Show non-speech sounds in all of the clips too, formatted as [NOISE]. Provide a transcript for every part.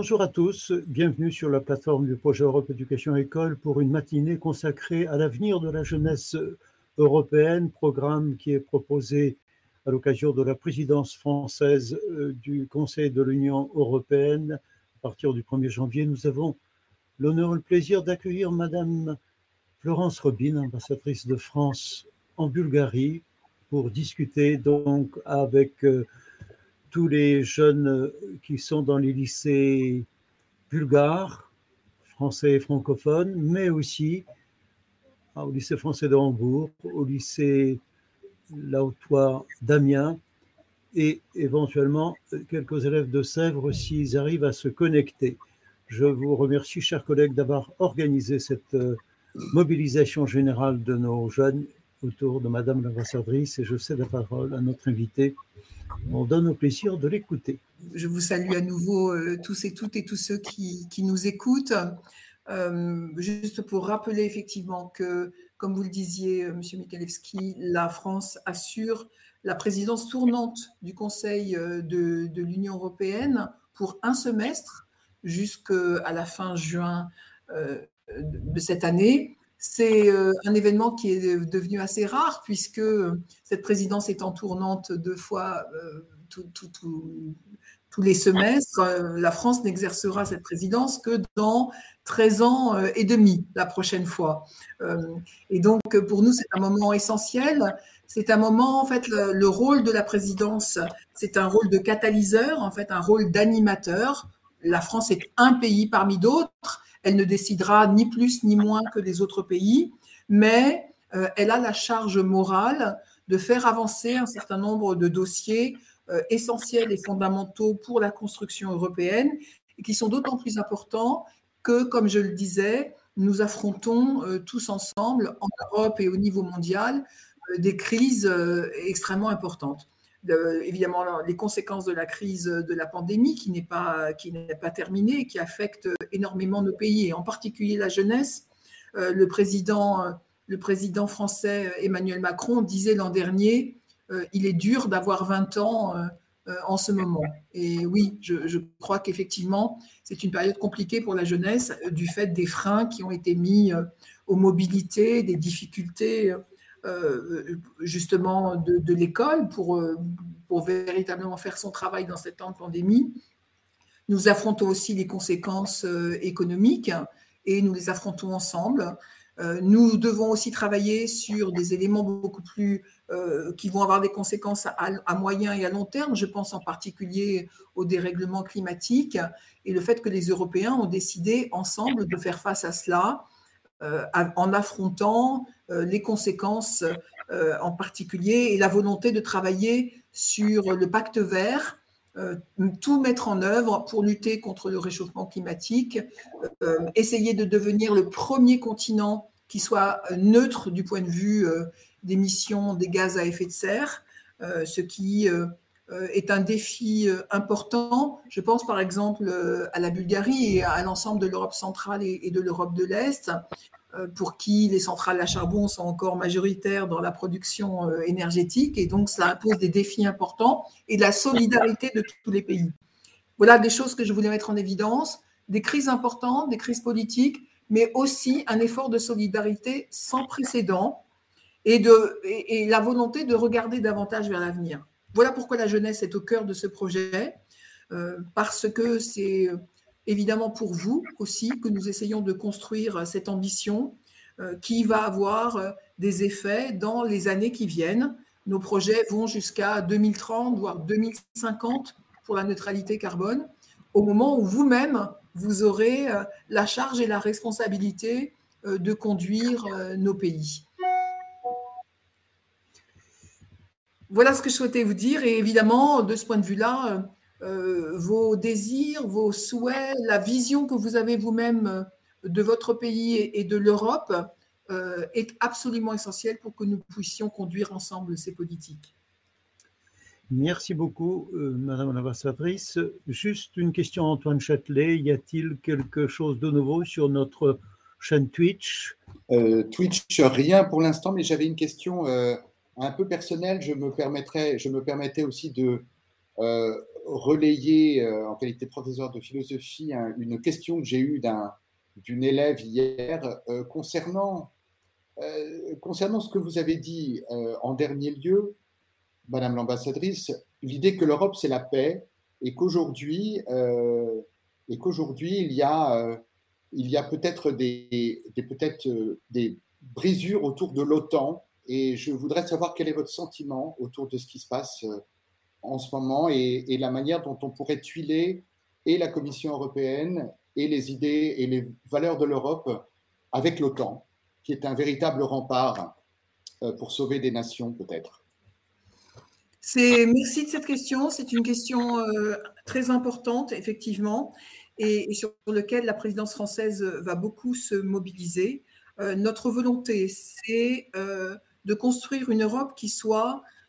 Bonjour à tous, bienvenue sur la plateforme du projet Europe Éducation École pour une matinée consacrée à l'avenir de la jeunesse européenne, programme qui est proposé à l'occasion de la présidence française euh, du Conseil de l'Union européenne à partir du 1er janvier. Nous avons l'honneur et le plaisir d'accueillir Madame Florence Robin, ambassadrice de France en Bulgarie, pour discuter donc avec euh, tous les jeunes qui sont dans les lycées bulgares, français et francophones, mais aussi ah, au lycée français de Hambourg, au lycée Lautois d'Amiens et éventuellement quelques élèves de Sèvres s'ils arrivent à se connecter. Je vous remercie, chers collègues, d'avoir organisé cette euh, mobilisation générale de nos jeunes autour de Madame l'ambassadrice et je cède la parole à notre invité. On donne au plaisir de l'écouter. Je vous salue à nouveau euh, tous et toutes et tous ceux qui, qui nous écoutent. Euh, juste pour rappeler effectivement que, comme vous le disiez, euh, Monsieur Michalewski, la France assure la présidence tournante du Conseil de l'Union européenne pour un semestre jusqu'à la fin juin de cette année. C'est un événement qui est devenu assez rare puisque cette présidence étant tournante deux fois tous les semestres, la France n'exercera cette présidence que dans 13 ans euh, et demi la prochaine fois. Euh, et donc, pour nous, c'est un moment essentiel. C'est un moment, en fait, le, rôle de la présidence, c'est un rôle de catalyseur, en fait, un rôle d'animateur. La France est un pays parmi d'autres. Elle ne décidera ni plus ni moins que les autres pays, mais euh, elle a la charge morale de faire avancer un certain nombre de dossiers essentiels et fondamentaux pour la construction européenne qui sont d'autant plus importants que, comme je le disais, nous affrontons euh, tous ensemble, en Europe et au niveau mondial, euh, des crises euh, extrêmement importantes. Évidemment, les conséquences de la crise de la pandémie qui n'est pas, pas terminée qui affecte énormément nos pays, et en particulier la jeunesse. le, président, le président français Emmanuel Macron disait l'an dernier, il est dur d'avoir 20 ans euh, en ce moment. Et oui, je, crois qu'effectivement, c'est une période compliquée pour la jeunesse euh, du fait des freins qui ont été mis euh, aux mobilités, des difficultés justement de, l'école pour, pour véritablement faire son travail dans cette temps de pandémie. Nous affrontons aussi les conséquences économiques et nous les affrontons ensemble. Nous devons aussi travailler sur des éléments beaucoup plus euh, qui vont avoir des conséquences à, moyen et à long terme. Je pense en particulier au dérèglement climatique et le fait que les Européens ont décidé ensemble de faire face à cela euh, en affrontant euh, les conséquences en particulier et la volonté de travailler sur le pacte vert tout mettre en œuvre pour lutter contre le réchauffement climatique, essayer de devenir le premier continent qui soit neutre du point de vue d'émissions des gaz à effet de serre, euh, ce qui euh, euh, est un défi important. Je pense par exemple à la Bulgarie et à l'ensemble de l'Europe centrale et de l'Europe de l'Est, pour qui les centrales à charbon sont encore majoritaires dans la production énergétique. Et donc, ça impose des défis importants et de la solidarité de tous les pays. Voilà des choses que je voulais mettre en évidence, des crises importantes, des crises politiques, mais aussi un effort de solidarité sans précédent et, de, et, la volonté de regarder davantage vers l'avenir. Voilà pourquoi la jeunesse est au cœur de ce projet, euh, parce que c'est euh, évidemment pour vous aussi que nous essayons de construire cette ambition euh, qui va avoir des effets dans les années qui viennent. Nos projets vont jusqu'à 2030, voire 2050 pour la neutralité carbone, au moment où vous-même, vous aurez la charge et la responsabilité de conduire nos pays. Voilà ce que je souhaitais vous dire. Et évidemment, de ce point de vue-là, euh, vos désirs, vos souhaits, la vision que vous avez vous-même euh, de votre pays et, de l'Europe euh, est absolument essentielle pour que nous puissions conduire ensemble ces politiques. Merci beaucoup, Madame l'ambassadrice. Juste une question, Antoine Châtelet. Y a-t-il quelque chose de nouveau sur notre chaîne Twitch? Twitch, rien pour l'instant, mais j'avais une question un peu personnel, je me, permettrais, je me permettais aussi de euh, relayer, en qualité de professeur de philosophie, une question que j'ai eue d'une élève hier concernant, concernant ce que vous avez dit en dernier lieu, Madame l'ambassadrice, l'idée que l'Europe, c'est la paix et qu'aujourd'hui, et qu'aujourd'hui il y a, il y a peut-être des, peut-être des brisures autour de l'OTAN. Et je voudrais savoir quel est votre sentiment autour de ce qui se passe euh, en ce moment et, la manière dont on pourrait tuiler et la Commission européenne et les idées et les valeurs de l'Europe avec l'OTAN, qui est un véritable rempart euh, pour sauver des nations peut-être. Merci de cette question. C'est une question euh, très importante, effectivement, et, sur laquelle la présidence française va beaucoup se mobiliser. notre volonté, c'est de construire une Europe qui soit euh,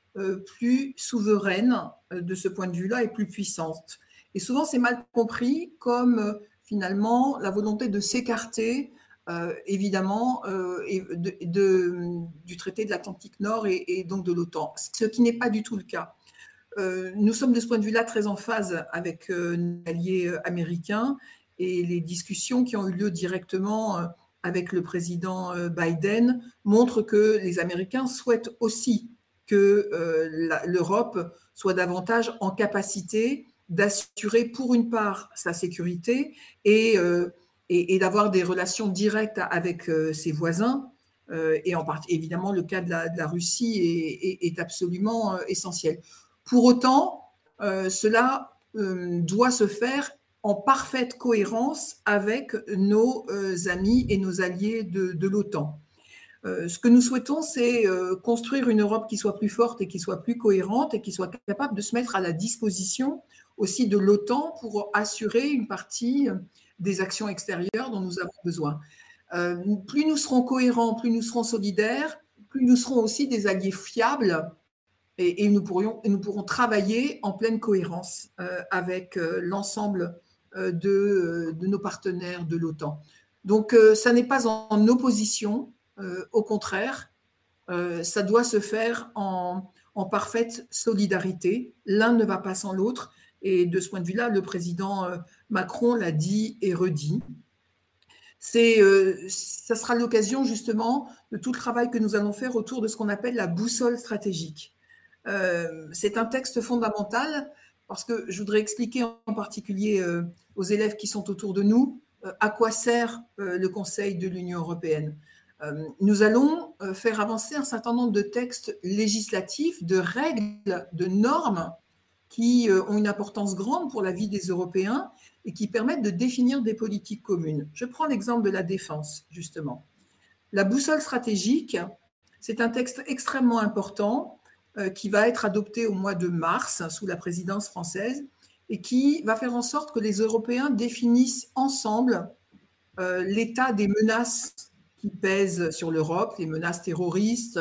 plus souveraine euh, de ce point de vue-là et plus puissante. Et souvent, c'est mal compris comme euh, finalement la volonté de s'écarter, évidemment, du traité de l'Atlantique Nord et, donc de l'OTAN, ce qui n'est pas du tout le cas. nous sommes de ce point de vue-là très en phase avec nos alliés américains et les discussions qui ont eu lieu directement avec le président euh, Biden montre que les Américains souhaitent aussi que euh, l'Europe soit davantage en capacité d'assurer pour une part sa sécurité et, euh, d'avoir des relations directes avec ses voisins. et en évidemment, le cas de la, Russie est, absolument essentiel. Pour autant, cela doit se faire en parfaite cohérence avec nos euh, amis et nos alliés de, l'OTAN. Euh, ce que nous souhaitons, c'est euh, construire une Europe qui soit plus forte et qui soit plus cohérente et qui soit capable de se mettre à la disposition aussi de l'OTAN pour assurer une partie des actions extérieures dont nous avons besoin. plus nous serons cohérents, plus nous serons solidaires, plus nous serons aussi des alliés fiables et, nous, pourrons travailler en pleine cohérence avec l'ensemble euh, euh, de, nos partenaires de l'OTAN. Donc, euh, ça n'est pas en, opposition, au contraire, ça doit se faire en, parfaite solidarité. L'un ne va pas sans l'autre. Et de ce point de vue-là, le président Macron l'a dit et redit. C'est, ça sera l'occasion justement de tout le travail que nous allons faire autour de ce qu'on appelle la boussole stratégique. c'est un texte fondamental parce que je voudrais expliquer en particulier euh, aux élèves qui sont autour de nous euh, à quoi sert euh, le Conseil de l'Union européenne. Nous allons faire avancer un certain nombre de textes législatifs, de règles, de normes qui ont une importance grande pour la vie des Européens et qui permettent de définir des politiques communes. Je prends l'exemple de la défense, justement. La boussole stratégique, c'est un texte extrêmement important euh, qui va être adopté au mois de mars sous la présidence française et qui va faire en sorte que les Européens définissent ensemble euh, l'état des menaces qui pèsent sur l'Europe, les menaces terroristes,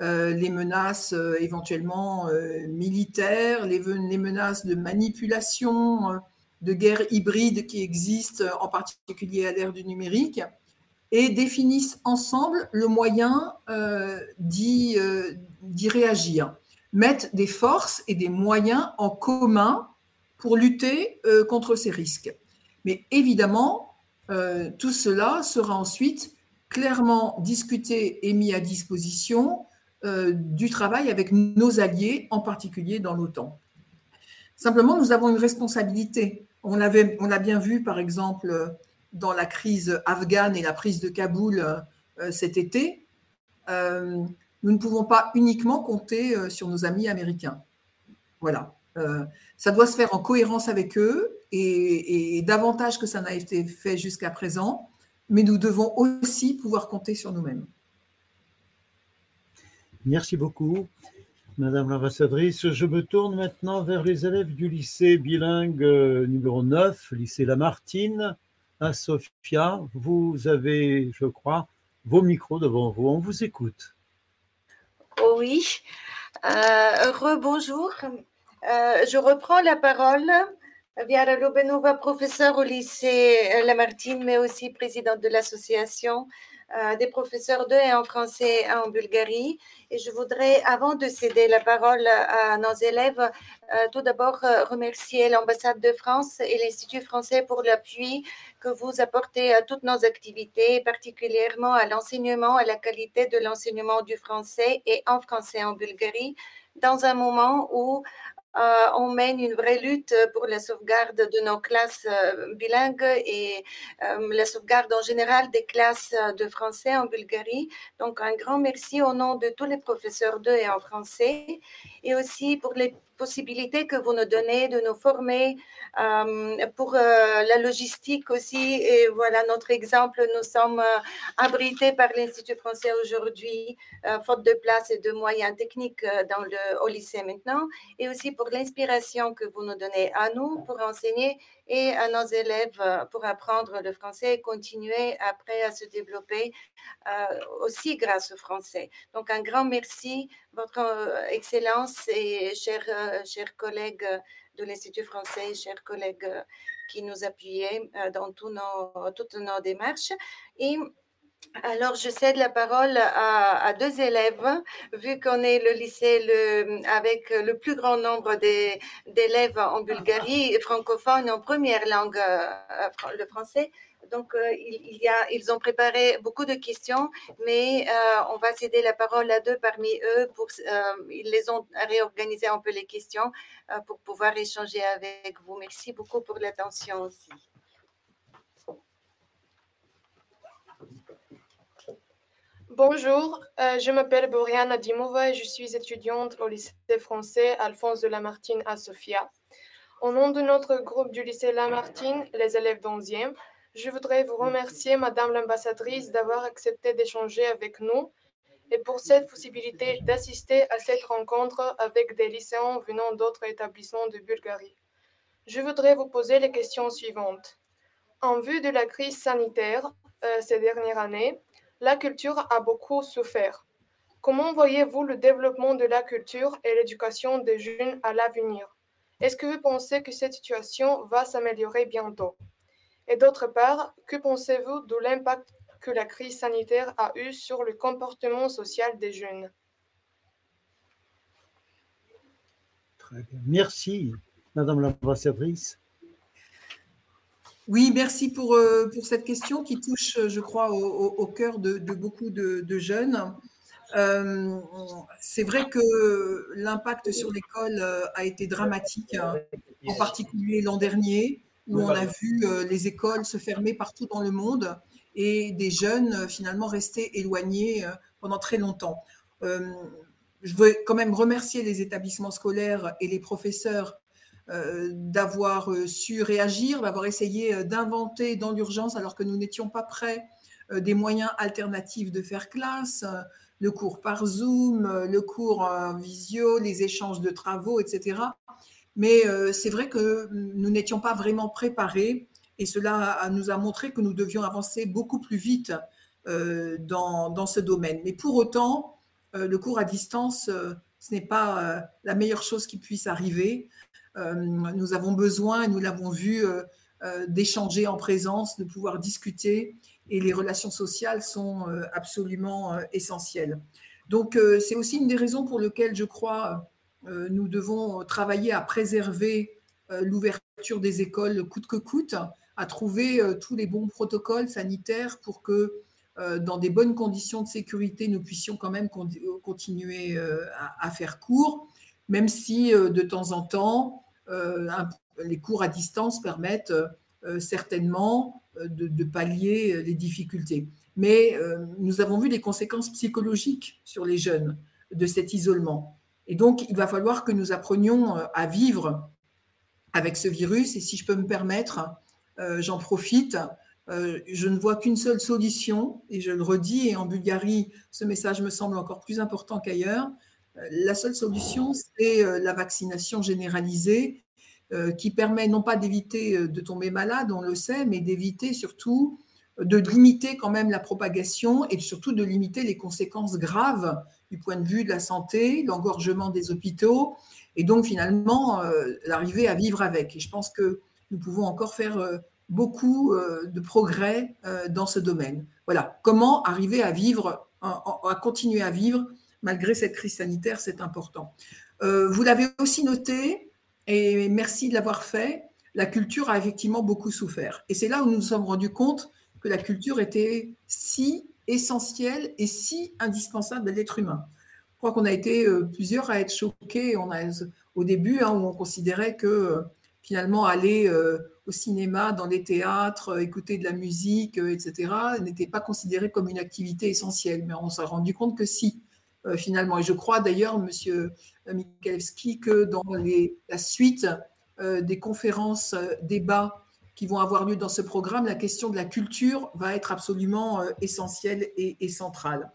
euh, les menaces éventuellement militaires, les, les, menaces de manipulation, de guerre hybride qui existent en particulier à l'ère du numérique, et définissent ensemble le moyen d'y réagir, mettre des forces et des moyens en commun pour lutter euh, contre ces risques. Mais évidemment, euh, tout cela sera ensuite clairement discuté et mis à disposition euh, du travail avec nos alliés, en particulier dans l'OTAN. Simplement, nous avons une responsabilité. On l'a on bien vu, par exemple, dans la crise afghane et la prise de Kaboul cet été nous ne pouvons pas uniquement compter euh, sur nos amis américains. Voilà. Euh, ça doit se faire en cohérence avec eux et, davantage que ça n'a été fait jusqu'à présent, mais nous devons aussi pouvoir compter sur nous-mêmes. Merci beaucoup, Madame l'ambassadrice. Je me tourne maintenant vers les élèves du lycée bilingue euh, numéro 9, lycée Lamartine, à Sofia. Vous avez, je crois, vos micros devant vous. On vous écoute. Oui. Euh, rebonjour. Euh, je reprends la parole. Viara Lobenova, professeur au lycée Lamartine, mais aussi présidente de l'association euh, des professeurs d'eux et en français en Bulgarie. Et je voudrais, avant de céder la parole à nos élèves, euh, tout d'abord remercier l'ambassade de France et l'Institut français pour l'appui que vous apportez à toutes nos activités, particulièrement à l'enseignement, à la qualité de l'enseignement du français et en français en Bulgarie, dans un moment où euh, on mène une vraie lutte pour la sauvegarde de nos classes euh, bilingues et euh, la sauvegarde en général des classes de français en Bulgarie. Donc, un grand merci au nom de tous les professeurs d'eux et en français et aussi pour les possibilités que vous nous donnez de nous former euh, pour euh, la logistique aussi. Et voilà notre exemple. Nous sommes euh, abrités par l'Institut français aujourd'hui, faute de place et de moyens techniques dans le, au lycée maintenant. Et aussi pour l'inspiration que vous nous donnez à nous pour enseigner et à nos élèves pour apprendre le français et continuer après à se développer aussi grâce au français. Donc, un grand merci, Votre Excellence et chers, chers collègues de l'Institut français, chers collègues euh, qui nous appuyaient euh, dans nos, toutes nos démarches. Alors, je cède la parole à, deux élèves, vu qu'on est le lycée avec le plus grand nombre d'élèves en Bulgarie, francophones en première langue, euh, le français. Donc, euh, il, y a, ils ont préparé beaucoup de questions, mais euh, on va céder la parole à deux parmi eux. Pour, ils les ont réorganisé un peu les questions pour pouvoir échanger avec vous. Merci beaucoup pour l'attention aussi. Bonjour, je m'appelle Boriana Dimova et je suis étudiante au lycée français Alphonse de Lamartine à Sofia. Au nom de notre groupe du lycée Lamartine, les élèves d'11e, je voudrais vous remercier, Madame l'ambassadrice, d'avoir accepté d'échanger avec nous et pour cette possibilité d'assister à cette rencontre avec des lycéens venant d'autres établissements de Bulgarie. Je voudrais vous poser les questions suivantes. En vue de la crise sanitaire euh, ces dernières années, la culture a beaucoup souffert. Comment voyez-vous le développement de la culture et l'éducation des jeunes à l'avenir? Est-ce que vous pensez que cette situation va s'améliorer bientôt? Et d'autre part, que pensez-vous de l'impact que la crise sanitaire a eu sur le comportement social des jeunes? Très bien. Merci, Madame l'ambassadrice. Oui, merci pour, euh, pour cette question qui touche, je crois, au, cœur de, beaucoup de, jeunes. Euh, c'est vrai que l'impact sur l'école euh, a été dramatique, hein, en particulier l'an dernier où on a vu euh, les écoles se fermer partout dans le monde et des jeunes euh, finalement rester éloignés euh, pendant très longtemps. je veux quand même remercier les établissements scolaires et les professeurs d'avoir su réagir, d'avoir essayé d'inventer dans l'urgence, alors que nous n'étions pas prêts, des moyens alternatifs de faire classe, le cours par Zoom, le cours en visio, les échanges de travaux, etc. Mais euh, c'est vrai que nous n'étions pas vraiment préparés et cela nous a montré que nous devions avancer beaucoup plus vite euh, dans, ce domaine. Mais pour autant, euh, le cours à distance, ce n'est pas la meilleure chose qui puisse arriver. Nous avons besoin, et nous l'avons vu, d'échanger en présence, de pouvoir discuter, et les relations sociales sont absolument essentielles. Donc, c'est aussi une des raisons pour lesquelles je crois euh, nous devons travailler à préserver euh, l'ouverture des écoles coûte que coûte, à trouver euh, tous les bons protocoles sanitaires pour que dans des bonnes conditions de sécurité, nous puissions quand même continuer à faire cours, même si de temps en temps, les cours à distance permettent certainement de, pallier les difficultés. Mais nous avons vu les conséquences psychologiques sur les jeunes de cet isolement. Et donc, il va falloir que nous apprenions euh, à vivre avec ce virus. Et si je peux me permettre, euh, j'en profite. Euh, je ne vois qu'une seule solution, et je le redis, et en Bulgarie, ce message me semble encore plus important qu'ailleurs. La seule solution, c'est la vaccination généralisée qui permet non pas d'éviter de tomber malade, on le sait, mais d'éviter surtout de limiter quand même la propagation et surtout de limiter les conséquences graves du point de vue de la santé, l'engorgement des hôpitaux, et donc finalement euh, l'arrivée à vivre avec. Et je pense que nous pouvons encore faire euh, beaucoup de progrès dans ce domaine. Voilà, comment arriver à vivre, à continuer à vivre malgré cette crise sanitaire, c'est important. Vous l'avez aussi noté, et merci de l'avoir fait, la culture a effectivement beaucoup souffert. Et c'est là où nous nous sommes rendus compte que la culture était si essentielle et si indispensable à l'être humain. Je crois qu'on a été euh, plusieurs à être choqués. On a, au début, hein, où on considérait que euh, finalement aller euh, au cinéma, dans les théâtres, écouter de la musique, etc., n'était pas considéré comme une activité essentielle. Mais on s'est rendu compte que si, finalement. Et je crois d'ailleurs, Monsieur Mikalewski, que dans la suite des conférences, débats qui vont avoir lieu dans ce programme, la question de la culture va être absolument euh, essentielle et, centrale.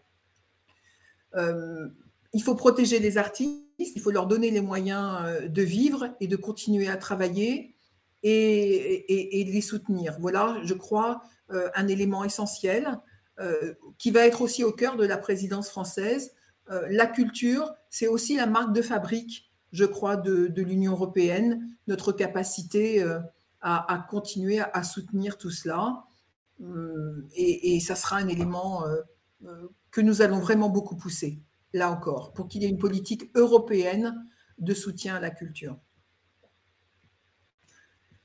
Euh, il faut protéger les artistes, il faut leur donner les moyens euh, de vivre et de continuer à travailler et, de les soutenir. Voilà, je crois, un élément essentiel qui va être aussi au cœur de la présidence française. La culture, c'est aussi la marque de fabrique, je crois, de, l'Union européenne, notre capacité à, continuer à, soutenir tout cela. Euh, et, ça sera un élément euh, euh, que nous allons vraiment beaucoup pousser, là encore, pour qu'il y ait une politique européenne de soutien à la culture.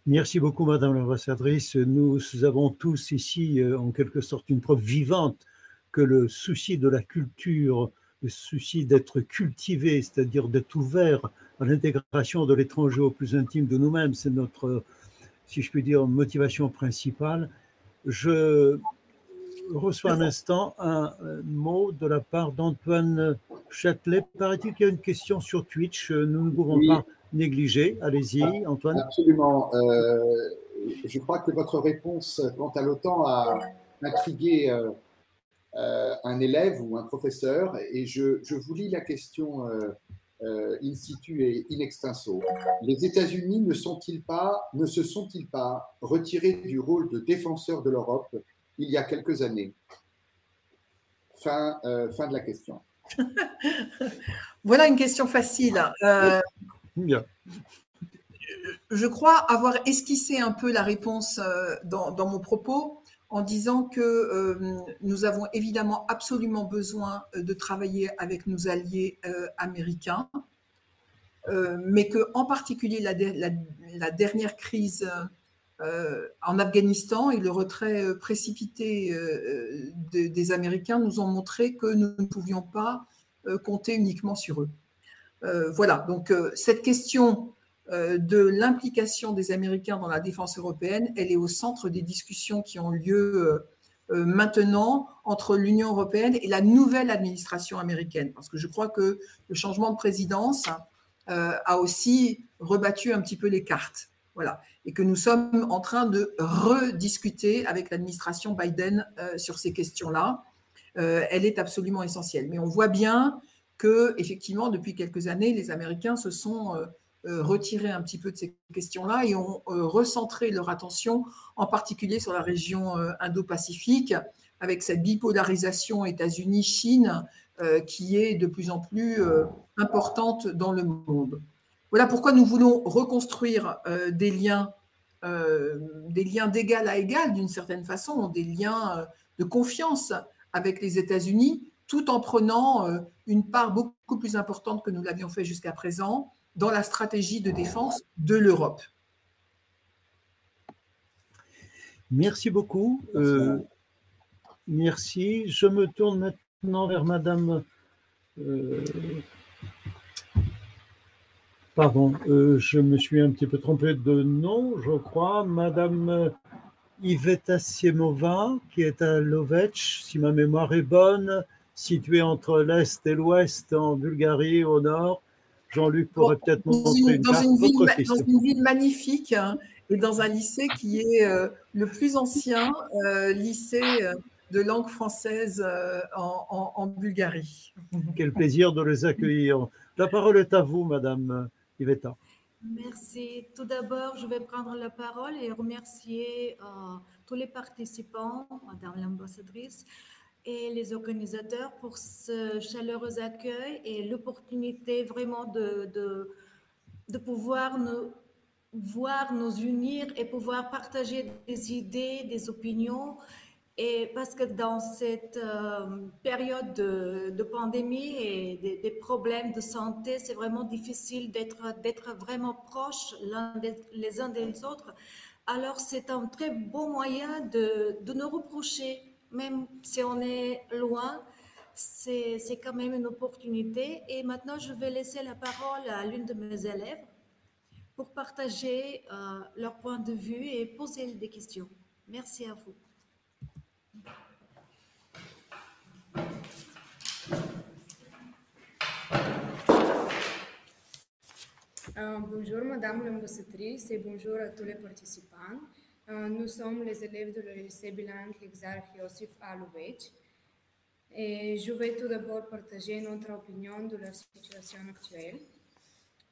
Merci beaucoup, Madame l'ambassadrice. Nous avons tous ici, en quelque sorte, une preuve vivante que le souci de la culture, le souci d'être cultivé, c'est-à-dire d'être ouvert à l'intégration de l'étranger au plus intime de nous-mêmes, c'est notre si je puis dire, motivation principale. Je reçois un instant un mot de la part d'Antoine Châtelet. Paraît-il qu'il y a une question sur Twitch, nous ne pouvons pas négliger. Allez-y, Antoine. Absolument. Euh, je crois que votre réponse quant à l'OTAN a intrigué euh, euh, un élève ou un professeur et je, je vous lis la question euh, in situ et in extenso. Les États-Unis ne, sont-ils pas, ne se sont-ils pas retirés du rôle de défenseur de l'Europe il y a quelques années? Fin, euh, fin de la question. [LAUGHS] voilà une question facile. Euh, je crois avoir esquissé un peu la réponse dans, dans mon propos en disant que nous avons évidemment absolument besoin de travailler avec nos alliés américains, mais que en particulier la, dernière crise en Afghanistan et le retrait précipité des Américains nous ont montré que nous ne pouvions pas compter uniquement sur eux. voilà, donc cette question euh, de l'implication des Américains dans la défense européenne, elle est au centre des discussions qui ont lieu euh, euh, maintenant entre l'Union européenne et la nouvelle administration américaine. Parce que je crois que le changement de présidence a aussi rebattu un petit peu les cartes. Voilà. Et que nous sommes en train de rediscuter avec l'administration Biden sur ces questions-là. elle est absolument essentielle. Mais on voit bien que, effectivement, depuis quelques années, les Américains se sont euh, retiré un petit peu de ces questions-là et ont euh, recentré leur attention en particulier sur la région euh, Indo-Pacifique avec cette bipolarisation États-Unis-Chine qui est de plus en plus importante dans le monde. Voilà pourquoi nous voulons reconstruire des liens, des liens d'égal à égal d'une certaine façon, des liens de confiance avec les États-Unis, tout en prenant une part beaucoup plus importante que nous l'avions fait jusqu'à présent dans la stratégie de défense de l'Europe. Merci beaucoup. Euh, merci. Je me tourne maintenant vers Madame. Euh, pardon, euh, je me suis un petit peu trompé de nom, je crois. Madame Iveta Siemova, qui est à Lovech, si ma mémoire est bonne, située entre l'Est et l'Ouest en Bulgarie au nord. Jean-Luc pourrait peut-être nous montrer une, dans, une ville, dans une ville magnifique hein, et dans un lycée qui est euh, le plus ancien euh, lycée euh, de langue française en, Bulgarie. Quel plaisir de les accueillir. La parole est à vous, Madame Iveta. Merci. Tout d'abord, je vais prendre la parole et remercier tous les participants, Madame l'ambassadrice, et les organisateurs pour ce chaleureux accueil et l'opportunité vraiment de, de, pouvoir nous voir nous unir et pouvoir partager des idées, des opinions. Et parce que dans cette euh, période de, pandémie et des, problèmes de santé, c'est vraiment difficile d'être vraiment proches les uns des autres. Alors c'est un très bon moyen de, de nous reprocher, même si on est loin, c'est quand même une opportunité. Et maintenant, je vais laisser la parole à l'une de mes élèves pour partager euh, leur point de vue et poser des questions. Merci à vous. Euh, bonjour Madame l'ambassadrice et bonjour à tous les participants. Euh, nous sommes les élèves de le lycée bilingue Exarch Yosif Alouech et je vais tout d'abord partager notre opinion de la situation actuelle.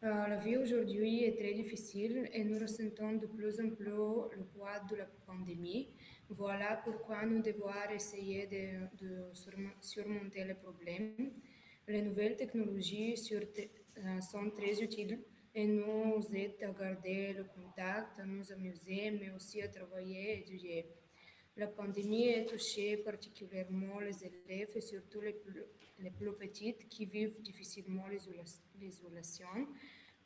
Euh, la vie aujourd'hui est très difficile et nous ressentons de plus en plus le poids de la pandémie. Voilà pourquoi nous devons essayer de, de surmonter les problèmes. Les nouvelles technologies euh, sont très utiles et nous aident à garder le contact, à nous amuser, mais aussi à travailler et étudier. La pandémie a touché particulièrement les élèves et surtout les plus, les plus petites qui vivent difficilement l'isolation.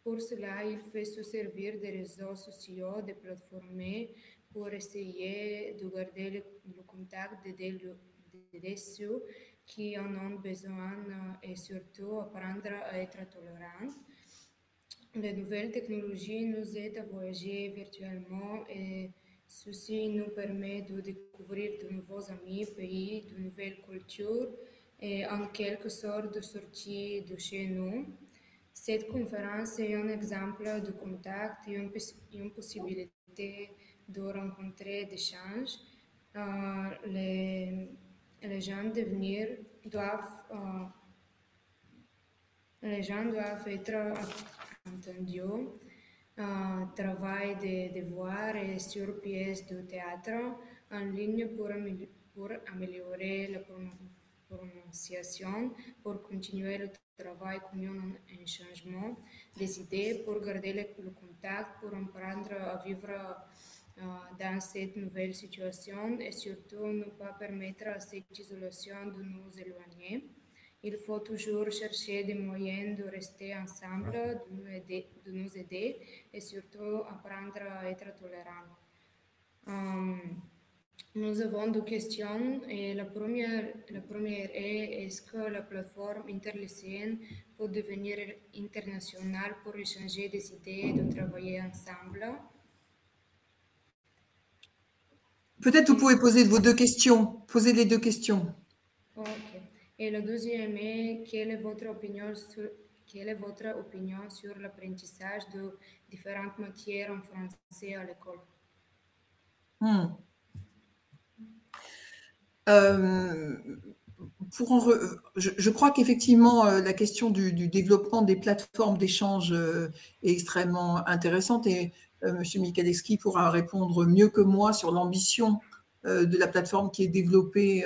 Pour cela, il faut se servir des réseaux sociaux, des plateformes pour essayer de garder le, contact des ceux qui en ont besoin et surtout apprendre à être tolérants. Les nouvelles technologies nous aident à voyager virtuellement et Ceci nous permet de découvrir de nouveaux amis, pays, de nouvelles cultures et en quelque sorte de sortir de chez nous. Cette conférence est un exemple de contact et une, possibilité de rencontrer, d'échanger. Euh, les, les, gens devenir doivent, euh, les gens doivent être entendus uh, travail de devoir et sur pièces de théâtre en ligne pour, pour améliorer la prononciation, pour continuer le travail commun en changement des idées, pour garder le, contact, pour apprendre à vivre uh, dans cette nouvelle situation et surtout ne pas permettre à cette isolation de nous éloigner. Il faut toujours chercher des moyens de rester ensemble, de nous aider, de nous aider et surtout apprendre à être tolérant. Um, nous avons deux questions et la première, la première est est-ce que la plateforme interlycéenne peut devenir internationale pour échanger des idées et de travailler ensemble? Peut-être vous pouvez poser vos deux questions. Posez les deux questions. Et le deuxième est, quelle est votre opinion sur, quelle est votre opinion sur l'apprentissage de différentes matières en français à l'école? Hmm. euh, pour je, crois qu'effectivement, euh, la question du, développement des plateformes d'échange euh, est extrêmement intéressante et M. Michalewski pourra répondre mieux que moi sur l'ambition de la plateforme qui est développée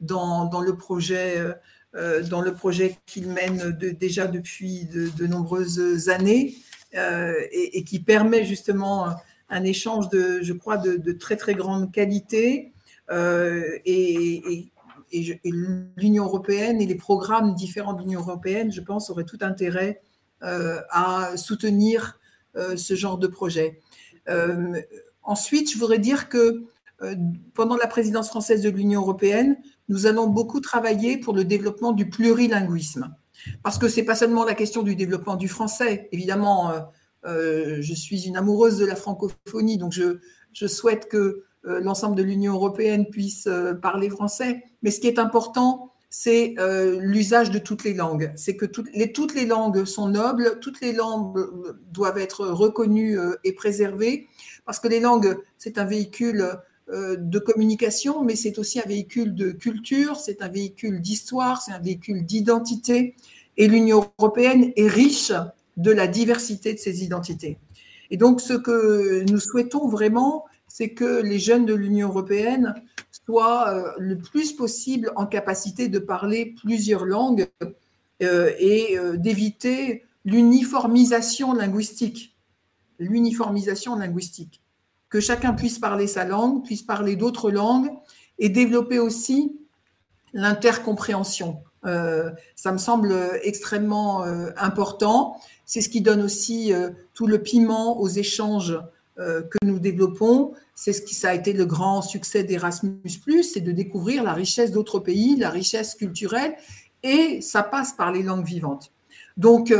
dans, le projet, euh, euh, dans projet qu'il mène déjà depuis de, nombreuses années euh, et, qui permet justement un échange de, je crois, de, très très grande qualité. et, l'Union européenne et les programmes différents de l'Union européenne, je pense, auraient tout intérêt à soutenir ce genre de projet. ensuite, je voudrais dire que pendant la présidence française de l'Union européenne, nous allons beaucoup travailler pour le développement du plurilinguisme. Parce que ce n'est pas seulement la question du développement du français. Évidemment, euh, euh, je suis une amoureuse de la francophonie, donc je, je souhaite que euh, l'ensemble de l'Union européenne puisse parler français. Mais ce qui est important, c'est l'usage de toutes les langues. C'est que toutes les, toutes les langues sont nobles, toutes les langues doivent être reconnues et préservées, parce que les langues, c'est un véhicule euh, de communication, mais c'est aussi un véhicule de culture, c'est un véhicule d'histoire, c'est un véhicule d'identité. Et l'Union européenne est riche de la diversité de ces identités. Et donc, ce que nous souhaitons vraiment, c'est que les jeunes de l'Union européenne soient euh, le plus possible en capacité de parler plusieurs langues euh, et d'éviter l'uniformisation linguistique. l'uniformisation linguistique. Que chacun puisse parler sa langue, puisse parler d'autres langues et développer aussi l'intercompréhension. Euh, ça me semble extrêmement euh, important. C'est ce qui donne aussi euh, tout le piment aux échanges que nous développons. C'est ce qui a été le grand succès d'Erasmus+, c'est de découvrir la richesse d'autres pays, la richesse culturelle, et ça passe par les langues vivantes. Donc,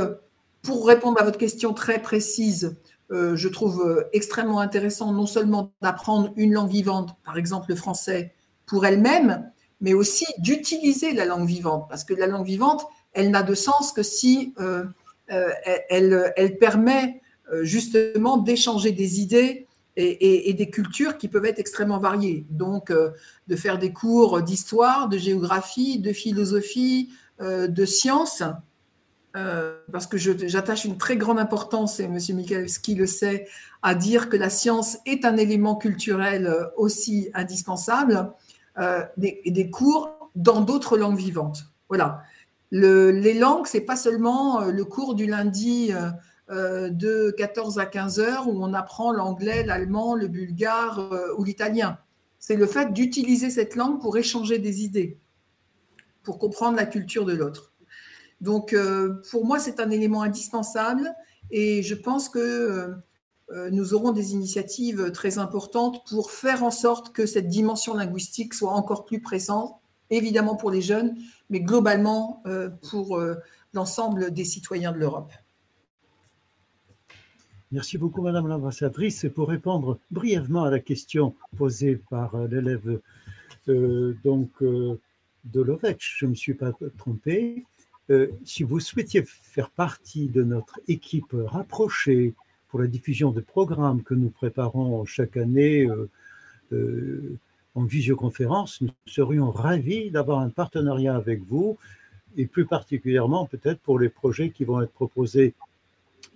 pour répondre à votre question très précise, je trouve extrêmement intéressant non seulement d'apprendre une langue vivante, par exemple le français, pour elle-même, mais aussi d'utiliser la langue vivante, parce que la langue vivante, elle n'a de sens que si euh, euh, elle, permet euh, justement d'échanger des idées et, des cultures qui peuvent être extrêmement variées. Donc, de faire des cours d'histoire, de géographie, de philosophie, de sciences, parce que j'attache une très grande importance, et M. Michalski le sait, à dire que la science est un élément culturel aussi indispensable. Euh, des, cours dans d'autres langues vivantes. Voilà. les langues, c'est pas seulement euh, le cours du lundi euh, de 14 à 15 heures où on apprend l'anglais, l'allemand, le bulgare ou l'italien. C'est le fait d'utiliser cette langue pour échanger des idées, pour comprendre la culture de l'autre. Donc, pour moi, c'est un élément indispensable et je pense que euh, nous aurons des initiatives très importantes pour faire en sorte que cette dimension linguistique soit encore plus présente, évidemment pour les jeunes, mais globalement euh, pour euh, l'ensemble des citoyens de l'Europe. Merci beaucoup, Madame l'ambassadrice. Pour répondre brièvement à la question posée par l'élève de Lovech, je ne me suis pas trompé. Si vous souhaitiez faire partie de notre équipe rapprochée pour la diffusion de programmes que nous préparons chaque année euh, euh, en visioconférence, nous serions ravis d'avoir un partenariat avec vous et plus particulièrement peut-être pour les projets qui vont être proposés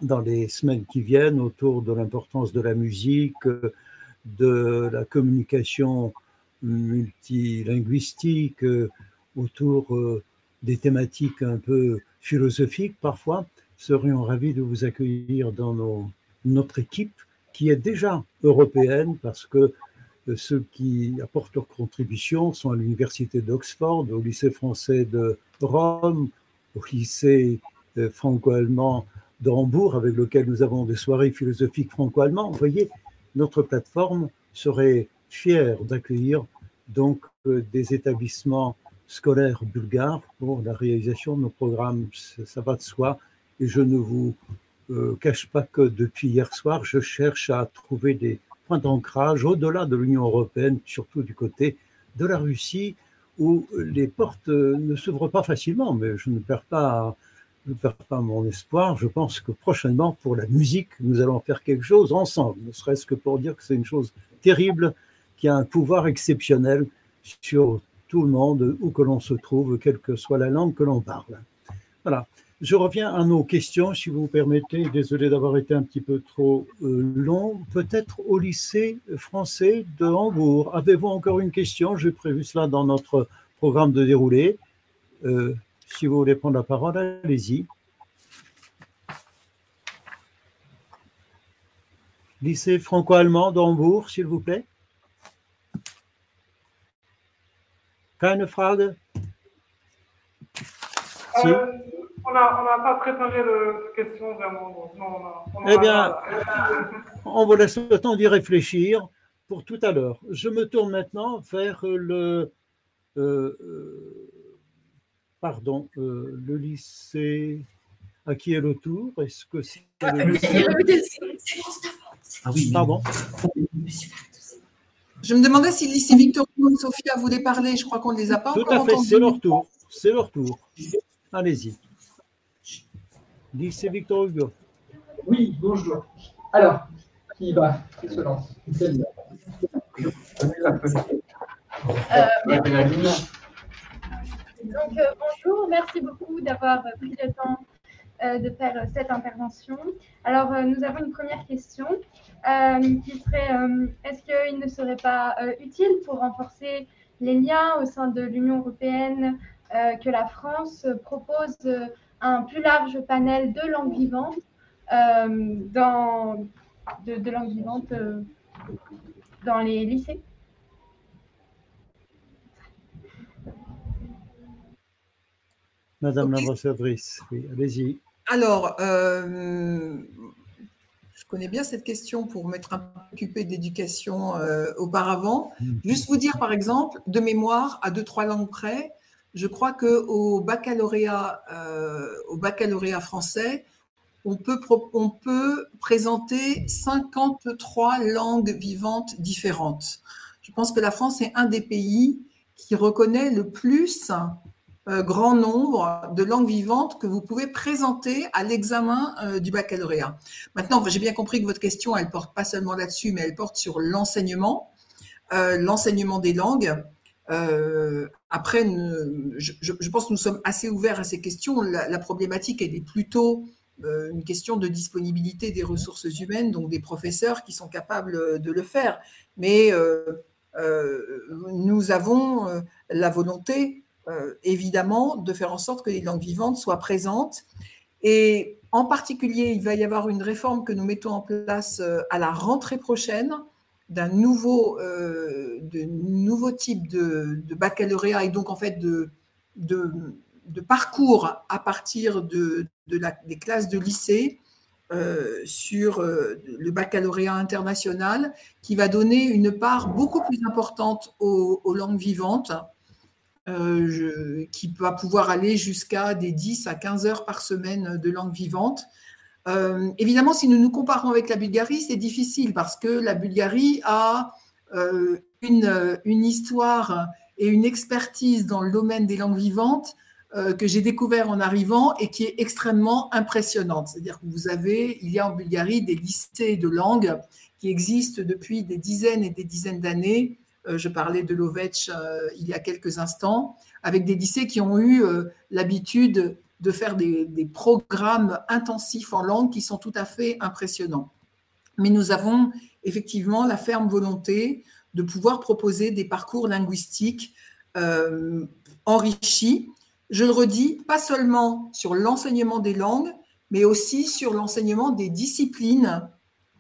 dans les semaines qui viennent autour de l'importance de la musique, de la communication multilinguistique, autour euh, des thématiques un peu philosophiques parfois. Serions ravis de vous accueillir dans notre équipe qui est déjà européenne parce que euh, ceux qui apportent leur contribution sont à l'université d'Oxford, au lycée français de Rome, au lycée euh, franco-allemand de Hambourg, avec lequel nous avons des soirées philosophiques franco-allemandes. Vous voyez, notre plateforme serait fière d'accueillir donc euh, des établissements scolaires bulgares pour la réalisation de nos programmes. Ça va de soi et je ne vous euh, cache pas que depuis hier soir, je cherche à trouver des points d'ancrage au-delà de l'Union européenne, surtout du côté de la Russie, où les portes ne s'ouvrent pas facilement, mais je ne perds pas, je ne perds pas mon espoir. Je pense que prochainement, pour la musique, nous allons faire quelque chose ensemble, ne serait-ce que pour dire que c'est une chose terrible, qui a un pouvoir exceptionnel sur tout le monde, où que l'on se trouve, quelle que soit la langue que l'on parle. Voilà. Je reviens à nos questions, si vous permettez. Désolé d'avoir été un petit peu trop euh, long. Peut-être au lycée français de Hambourg. Avez-vous encore une question? J'ai prévu cela dans notre programme de déroulé. Euh, si vous voulez prendre la parole, allez-y. Lycée franco-allemand de Hambourg, s'il vous plaît. Keine Frage? Si. Euh, on n'a pas préparé de questions vraiment. eh bien, [LAUGHS] on vous laisse le temps d'y réfléchir pour tout à l'heure. Je me tourne maintenant vers le. Euh, euh, pardon, euh, le lycée. À qui est le tour? Est-ce que c'est le lycée? Ah oui, pardon? Je me demandais si le lycée Victor et Sophia voulaient parler. Je crois qu'on ne les a pas Tout à fait, c'est leur tour. C'est leur tour. Allez-y. Lycée Victor Hugo. Oui, bonjour. Alors, qui va? Qui se lance euh, Donc, euh, bonjour, merci beaucoup d'avoir pris le temps euh, de faire cette intervention. Alors, nous avons une première question qui serait est-ce qu'il ne serait pas utile pour renforcer les liens au sein de l'Union européenne que la France propose un plus large panel de langues vivantes euh, dans, de, de langue vivante dans les lycées? Madame l'ambassadrice, oui, allez-y. Alors, euh, connais bien cette question pour m'être un peu occupée d'éducation euh, auparavant. Mhm. Juste vous dire, par exemple, de mémoire, à deux, trois langues près, je crois qu'au baccalauréat, euh, au baccalauréat français, on peut, on peut présenter 53 langues vivantes différentes. Je pense que la France est un des pays qui reconnaît le plus grand nombre de langues vivantes que vous pouvez présenter à l'examen euh, du baccalauréat. Maintenant, j'ai bien compris que votre question, elle porte pas seulement là-dessus, mais elle porte sur l'enseignement, euh, l'enseignement des langues. après, je, pense que nous sommes assez ouverts à ces questions. La, problématique, elle est plutôt une question de disponibilité des ressources humaines, donc des professeurs qui sont capables de le faire. Mais nous avons la volonté euh, évidemment de faire en sorte que les langues vivantes soient présentes. Et en particulier, il va y avoir une réforme que nous mettons en place euh, à la rentrée prochaine d'un nouveau, euh, nouveau type de, baccalauréat et donc en fait de, de, parcours à partir de, des classes de lycée sur le baccalauréat international qui va donner une part beaucoup plus importante aux langues vivantes euh, qui va pouvoir aller jusqu'à des 10 à 15 heures par semaine de langue vivante. Euh, évidemment, si nous nous comparons avec la Bulgarie, c'est difficile parce que la Bulgarie a euh, une, une, histoire et une expertise dans le domaine des langues vivantes que j'ai découvert en arrivant et qui est extrêmement impressionnante. C'est-à-dire que vous avez, il y a en Bulgarie des lycées de langues qui existent depuis des dizaines et des dizaines d'années je parlais de Lovech euh, il y a quelques instants, avec des lycées qui ont eu euh, l'habitude de faire des, programmes intensifs en langue qui sont tout à fait impressionnants. Mais nous avons effectivement la ferme volonté de pouvoir proposer des parcours linguistiques enrichis. Je le redis, pas seulement sur l'enseignement des langues, mais aussi sur l'enseignement des disciplines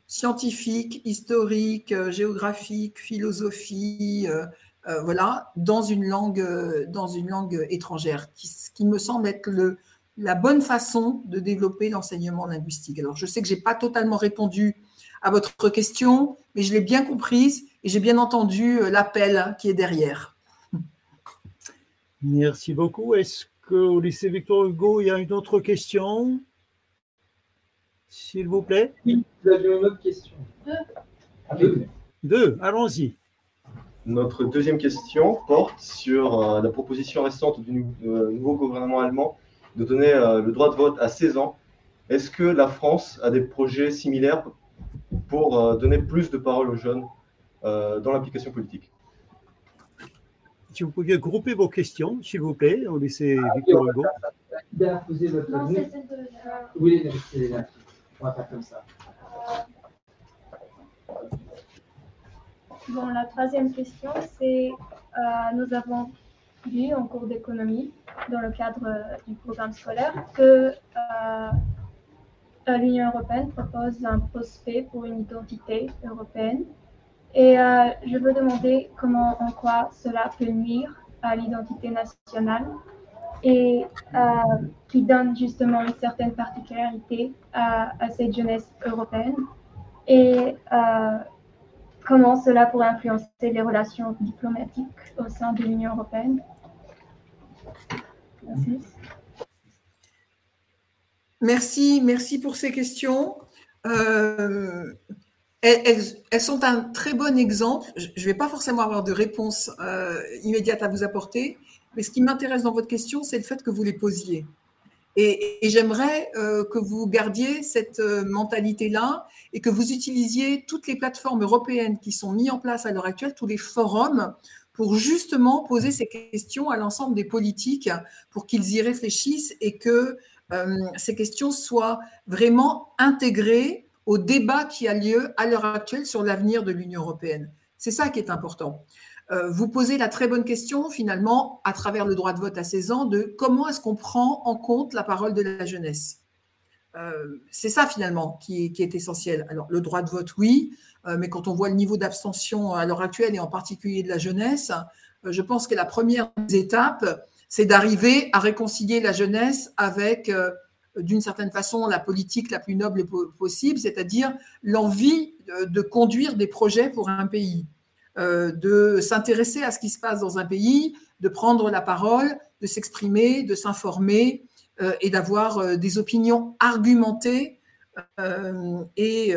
scientifique, historique, euh, géographique, philosophie, euh, euh, voilà, dans une langue, dans une langue étrangère, ce qui me semble être le, la bonne façon de développer l'enseignement linguistique. Alors, je sais que je n'ai pas totalement répondu à votre question, mais je l'ai bien comprise et j'ai bien entendu l'appel qui est derrière. Merci beaucoup. Est-ce qu'au lycée Victor Hugo, il y a une autre question? S'il vous plaît Oui, vous aviez une autre question. Deux. Deux, allons-y. Notre deuxième question porte sur euh, la proposition récente du euh, nouveau gouvernement allemand de donner euh, le droit de vote à 16 ans. Est-ce que la France a des projets similaires pour donner plus de parole aux jeunes dans l'application politique? Si vous pouviez grouper vos questions, s'il vous plaît, au lycée ah, Victor Hugo. Non, Oui, on va faire comme ça. Bon, la troisième question, c'est euh, nous avons vu en cours d'économie, dans le cadre euh, du programme scolaire, que euh, l'Union européenne propose un prospect pour une identité européenne. Et je veux demander comment, en quoi cela peut nuire à l'identité nationale et euh, qui donne justement une certaine particularité à, cette jeunesse européenne et euh, comment cela pourrait influencer les relations diplomatiques au sein de l'Union européenne. Merci. Merci, merci pour ces questions. Euh, elles, elles, sont un très bon exemple. Je ne vais pas forcément avoir de réponse immédiate à vous apporter, mais ce qui m'intéresse dans votre question, c'est le fait que vous les posiez. Et, j'aimerais euh, que vous gardiez cette euh, mentalité-là et que vous utilisiez toutes les plateformes européennes qui sont mises en place à l'heure actuelle, tous les forums, pour justement poser ces questions à l'ensemble des politiques, pour qu'ils y réfléchissent et que euh, ces questions soient vraiment intégrées au débat qui a lieu à l'heure actuelle sur l'avenir de l'Union européenne. C'est ça qui est important. Euh, vous posez la très bonne question, finalement, à travers le droit de vote à 16 ans, de comment est-ce qu'on prend en compte la parole de la jeunesse. c'est ça finalement qui est, essentiel. Alors le droit de vote, oui, mais quand on voit le niveau d'abstention à l'heure actuelle et en particulier de la jeunesse, je pense que la première étape, c'est d'arriver à réconcilier la jeunesse avec, d'une certaine façon, la politique la plus noble possible, c'est-à-dire l'envie de conduire des projets pour un pays. Euh, de s'intéresser à ce qui se passe dans un pays, de prendre la parole, de s'exprimer, de s'informer euh, et d'avoir euh, des opinions argumentées et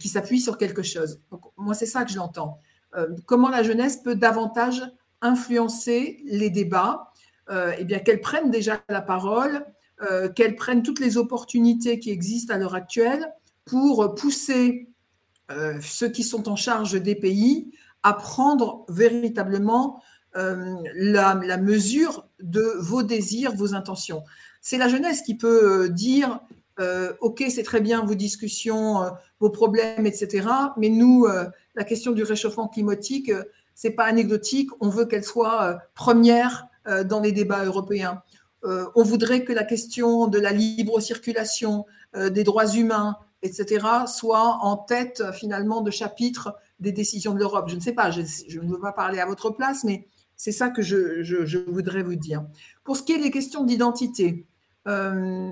qui s'appuient sur quelque chose. moi, c'est ça que je l'entends. comment la jeunesse peut davantage influencer les débats Eh bien, qu'elle prenne déjà la parole, qu'elle prenne toutes les opportunités qui existent à l'heure actuelle pour pousser ceux qui sont en charge des pays à prendre véritablement euh, la, mesure de vos désirs, vos intentions. C'est la jeunesse qui peut euh, dire euh, OK, c'est très bien vos discussions, vos problèmes, etc. Mais nous, la question du réchauffement climatique, c'est pas anecdotique. On veut qu'elle soit première dans les débats européens. on voudrait que la question de la libre circulation, des droits humains, etc., soit en tête finalement de chapitre des décisions de l'Europe. Je ne sais pas, je, ne veux pas parler à votre place, mais c'est ça que je, voudrais vous dire. Pour ce qui est des questions d'identité, euh,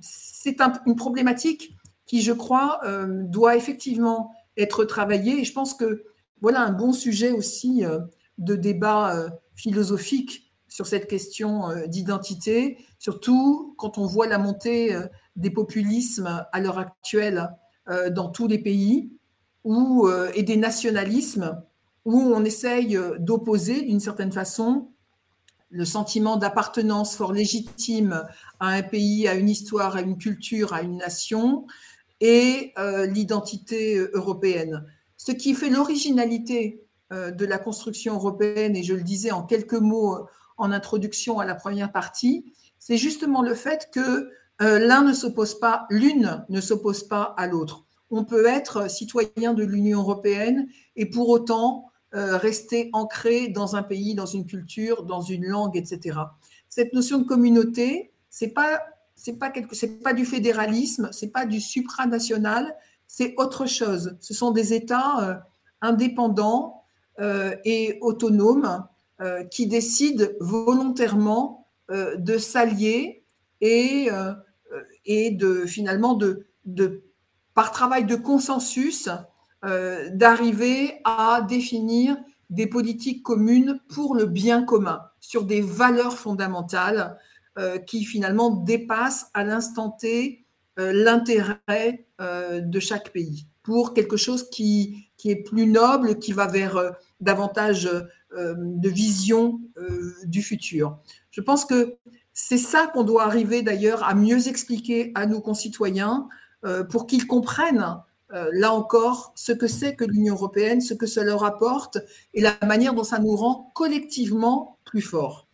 c'est une problématique qui, je crois, euh, doit effectivement être travaillée. Et je pense que voilà un bon sujet aussi euh, de débat philosophique sur cette question d'identité, surtout quand on voit la montée des populismes à l'heure actuelle dans tous les pays. Euh, et des nationalismes où on essaye euh, d'opposer d'une certaine façon le sentiment d'appartenance fort légitime à un pays, à une histoire, à une culture, à une nation, et euh, l'identité européenne. Ce qui fait l'originalité de la construction européenne, et je le disais en quelques mots en introduction à la première partie, c'est justement le fait que l'un ne s'oppose pas, l'une ne s'oppose pas à l'autre on peut être citoyen de l'Union européenne et pour autant euh, rester ancré dans un pays, dans une culture, dans une langue, etc. Cette notion de communauté, c'est pas pas pas du fédéralisme, c'est pas du supranational, c'est autre chose. Ce sont des États euh, indépendants euh, et autonomes qui décident volontairement de s'allier et, et de finalement de par travail de consensus, euh, d'arriver à définir des politiques communes pour le bien commun, sur des valeurs fondamentales euh, qui finalement dépassent à l'instant T euh, l'intérêt de chaque pays, pour quelque chose qui, qui est plus noble, qui va vers davantage de vision du futur. Je pense que c'est ça qu'on doit arriver d'ailleurs à mieux expliquer à nos concitoyens, pour qu'ils comprennent, euh, là encore, ce que c'est que l'Union européenne, ce que ça leur apporte et la manière dont ça nous rend collectivement plus forts.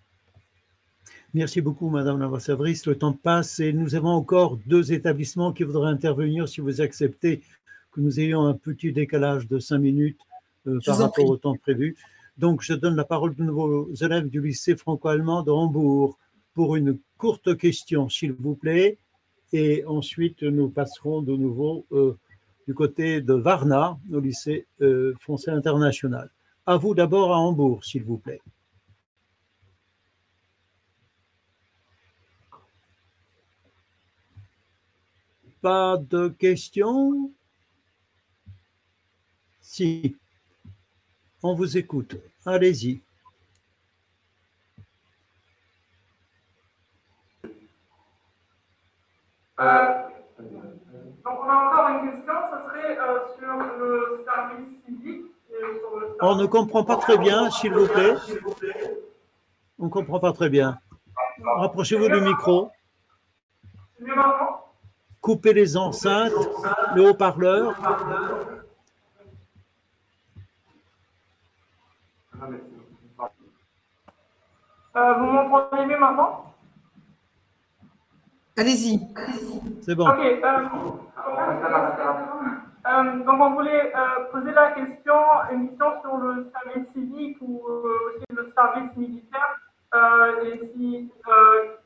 Merci beaucoup, Madame l'ambassadrice. Le temps passe et nous avons encore deux établissements qui voudraient intervenir si vous acceptez que nous ayons un petit décalage de cinq minutes euh, par rapport au temps prévu. Donc, je donne la parole de nouveau aux élèves du lycée franco-allemand de Hambourg pour une courte question, s'il vous plaît et ensuite nous passerons de nouveau euh, du côté de Varna, au lycée euh, français international. À vous d'abord à Hambourg, s'il vous plaît. Pas de questions? Si. On vous écoute. Allez-y. Donc, on a encore une question, ce serait sur le service civique. On ne comprend pas très bien, s'il vous plaît. On ne comprend pas très bien. Rapprochez-vous du micro. Coupez les enceintes, le haut-parleur. Euh, vous m'entendez mieux maintenant? Allez-y. C'est bon. Ok. Euh, euh, donc, on voulait euh, poser la question, une question sur le service civique ou aussi le service militaire. et si,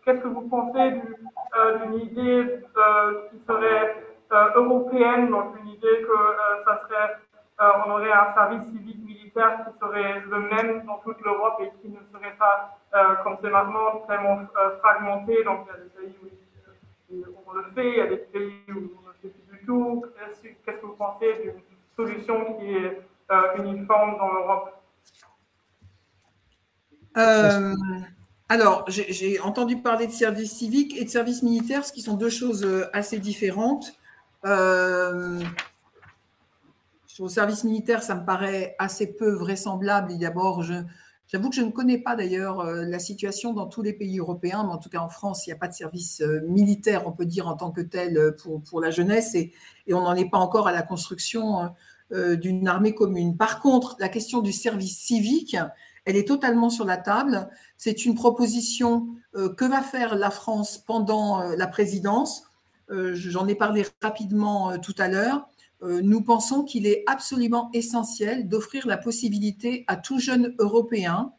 qu'est-ce que vous pensez d'une idée qui européenne, donc une idée que ça serait, on aurait un service civique militaire qui serait le même dans toute l'Europe et qui ne serait pas, comme c'est maintenant, tellement fragmenté. Donc il y a des pays où on le fait, il y a des pays où on ne le fait plus du tout. Qu'est-ce que vous pensez d'une solution qui est uniforme dans l'Europe? Euh, alors, j'ai entendu parler de service civique et de service militaire, ce qui sont deux choses euh, assez différentes. Euh, sur le service militaire, ça me paraît assez peu vraisemblable. D'abord, j'avoue que je ne connais pas d'ailleurs la situation dans tous les pays européens, mais en tout cas en France, il n'y a pas de service militaire, on peut dire en tant que tel, pour, pour la jeunesse, et, et on n'en est pas encore à la construction d'une armée commune. Par contre, la question du service civique, elle est totalement sur la table. C'est une proposition euh, que va faire la France pendant euh, la présidence. Euh, j'en ai parlé rapidement tout à l'heure. Nous pensons qu'il est absolument essentiel d'offrir la possibilité à tout jeune Européen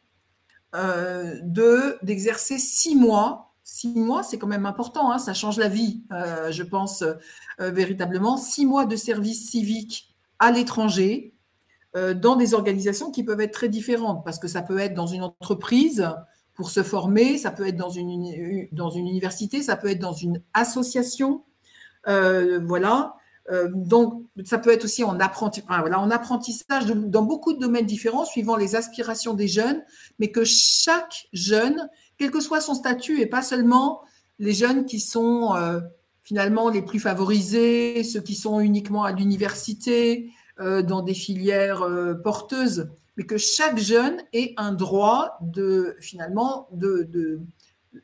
de d'exercer six mois. Six mois, c'est quand même important, hein, ça change la vie, je pense véritablement. Six mois de service civique à l'étranger, euh, dans des organisations qui peuvent être très différentes, parce que ça peut être dans une entreprise pour se former, ça peut être dans une, dans une université, ça peut être dans une association. Euh, voilà. Euh, donc, ça peut être aussi en, voilà, en apprentissage dans beaucoup de domaines différents, suivant les aspirations des jeunes, mais que chaque jeune, quel que soit son statut, et pas seulement les jeunes qui sont finalement les plus favorisés, ceux qui sont uniquement à l'université, euh, dans des filières euh, porteuses, mais que chaque jeune ait un droit de finalement de,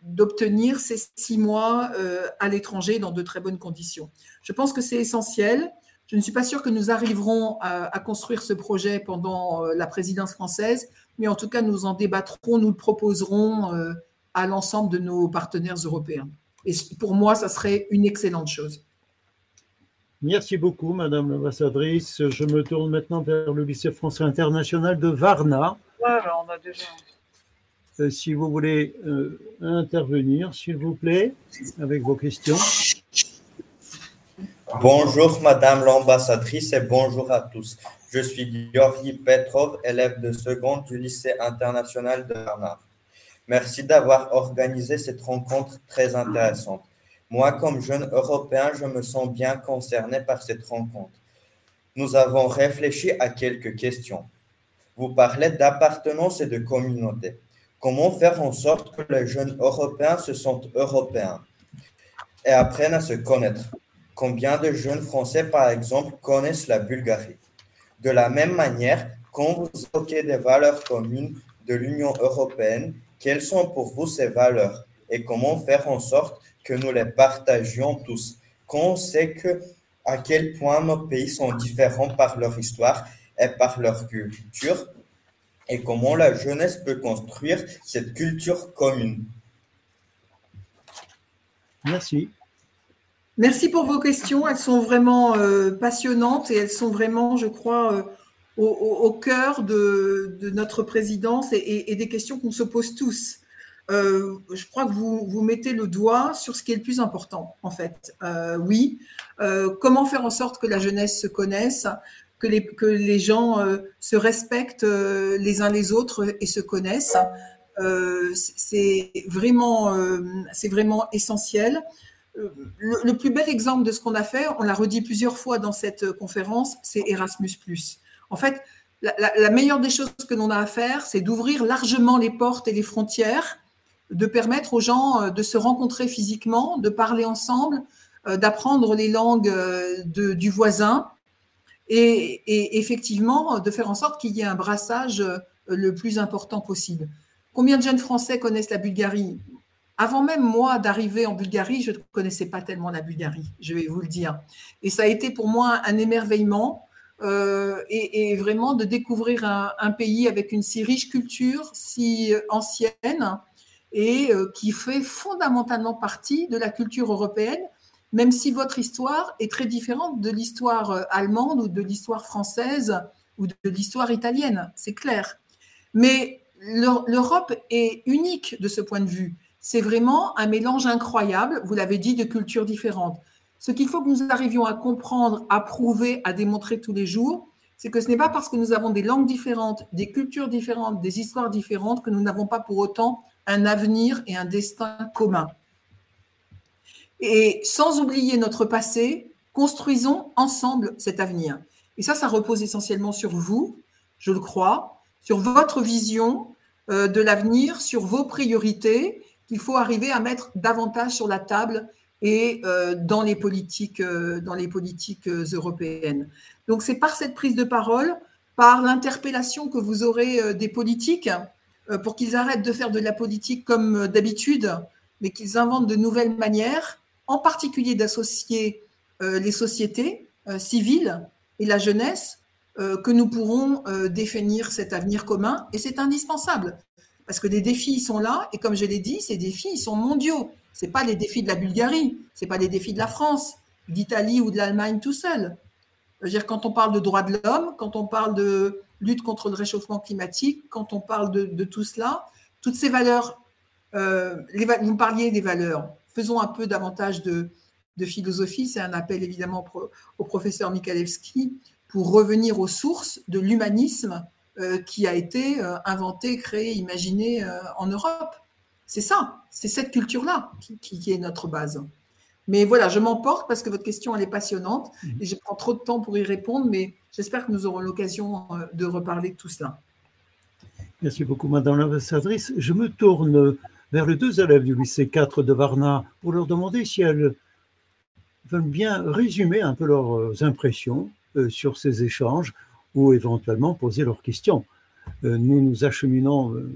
d'obtenir ces six mois euh, à l'étranger dans de très bonnes conditions. Je pense que c'est essentiel. Je ne suis pas sûre que nous arriverons à, construire ce projet pendant la présidence française, mais en tout cas, nous en débattrons, nous le proposerons à l'ensemble de nos partenaires européens. Et pour moi, ça serait une excellente chose. Merci beaucoup, Madame l'ambassadrice. Je me tourne maintenant vers le lycée français international de Varna. Voilà, on a déjà. Euh, si vous voulez euh, intervenir, s'il vous plaît, avec vos questions. Bonjour, Madame l'ambassadrice, et bonjour à tous. Je suis Georgi Petrov, élève de seconde du lycée international de Varna. Merci d'avoir organisé cette rencontre très intéressante. Moi, comme jeune Européen, je me sens bien concerné par cette rencontre. Nous avons réfléchi à quelques questions. Vous parlez d'appartenance et de communauté. Comment faire en sorte que les jeunes Européens se sentent Européens et apprennent à se connaître? Combien de jeunes Français, par exemple, connaissent la Bulgarie? De la même manière, quand vous évoquez des valeurs communes de l'Union européenne, quelles sont pour vous ces valeurs et comment faire en sorte que nous les partagions tous? Qu'on sait que à quel point nos pays sont différents par leur histoire et par leur culture et comment la jeunesse peut construire cette culture commune. Merci. Merci pour vos questions. Elles sont vraiment euh, passionnantes et elles sont vraiment, je crois, euh, au, cœur de, notre présidence et des questions qu'on se pose tous. Euh, je crois que vous, vous mettez le doigt sur ce qui est le plus important, en fait. Euh, oui, euh, comment faire en sorte que la jeunesse se connaisse, que les, que les gens se respectent les uns les autres et se connaissent. c'est vraiment, c'est vraiment essentiel. Le, plus bel exemple de ce qu'on a fait, on l'a redit plusieurs fois dans cette conférence, c'est Erasmus. En fait, la, la, meilleure des choses que l'on a à faire, c'est d'ouvrir largement les portes et les frontières de permettre aux gens euh, de se rencontrer physiquement, de parler ensemble, euh, d'apprendre les langues euh, du voisin et, effectivement de faire en sorte qu'il y ait un brassage le plus important possible. Combien de jeunes Français connaissent la Bulgarie? Avant même moi d'arriver en Bulgarie, je ne connaissais pas tellement la Bulgarie, je vais vous le dire. Et ça a été pour moi un émerveillement et, vraiment de découvrir un, pays avec une si riche culture, si ancienne, et euh, qui fait fondamentalement partie de la culture européenne, même si votre histoire est très différente de l'histoire euh, allemande ou de l'histoire française ou de l'histoire italienne, c'est clair. Mais l'Europe est unique de ce point de vue. C'est vraiment un mélange incroyable, vous l'avez dit, de cultures différentes. Ce qu'il faut que nous arrivions à comprendre, à prouver, à démontrer tous les jours, c'est que ce n'est pas parce que nous avons des langues différentes, des cultures différentes, des histoires différentes que nous n'avons pas pour autant un avenir et un destin commun. Et sans oublier notre passé, construisons ensemble cet avenir. Et ça, ça repose essentiellement sur vous, je le crois, sur votre vision euh, de l'avenir, sur vos priorités qu'il faut arriver à mettre davantage sur la table et euh, dans les politiques, euh, dans les politiques européennes. Donc c'est par cette prise de parole, par l'interpellation que vous aurez des politiques, pour qu'ils arrêtent de faire de la politique comme d'habitude, mais qu'ils inventent de nouvelles manières, en particulier d'associer les sociétés civiles et la jeunesse euh, que nous pourrons euh, définir cet avenir commun. Et c'est indispensable, parce que les défis sont là, et comme je l'ai dit, ces défis sont mondiaux. Ce pas les défis de la Bulgarie, ce pas les défis de la France, d'Italie ou de l'Allemagne tout seul. dire, quand on parle de droits de l'homme, quand on parle de lutte contre le réchauffement climatique, quand on parle de, tout cela, toutes ces valeurs, euh, vous parliez des valeurs, faisons un peu davantage de, de philosophie, c'est un appel évidemment au professeur Michalewski, pour revenir aux sources de l'humanisme euh, qui a été euh, inventé, créé, imaginé euh, en Europe. C'est ça, c'est cette culture-là qui, est notre base. Mais voilà, je m'emporte parce que votre question, elle est passionnante mmh. et je prends trop de temps pour y répondre, mais j'espère que nous aurons l'occasion de reparler de tout cela. Merci beaucoup, Madame l'ambassadrice. Je me tourne vers les deux élèves du lycée 4 de Varna pour leur demander si elles veulent bien résumer un peu leurs impressions euh, sur ces échanges ou éventuellement poser leurs questions. Euh, nous nous acheminons euh,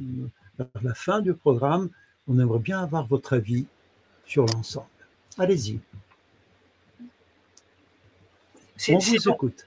vers la fin du programme. On aimerait bien avoir votre avis sur l'ensemble. Allez-y. On vous écoute.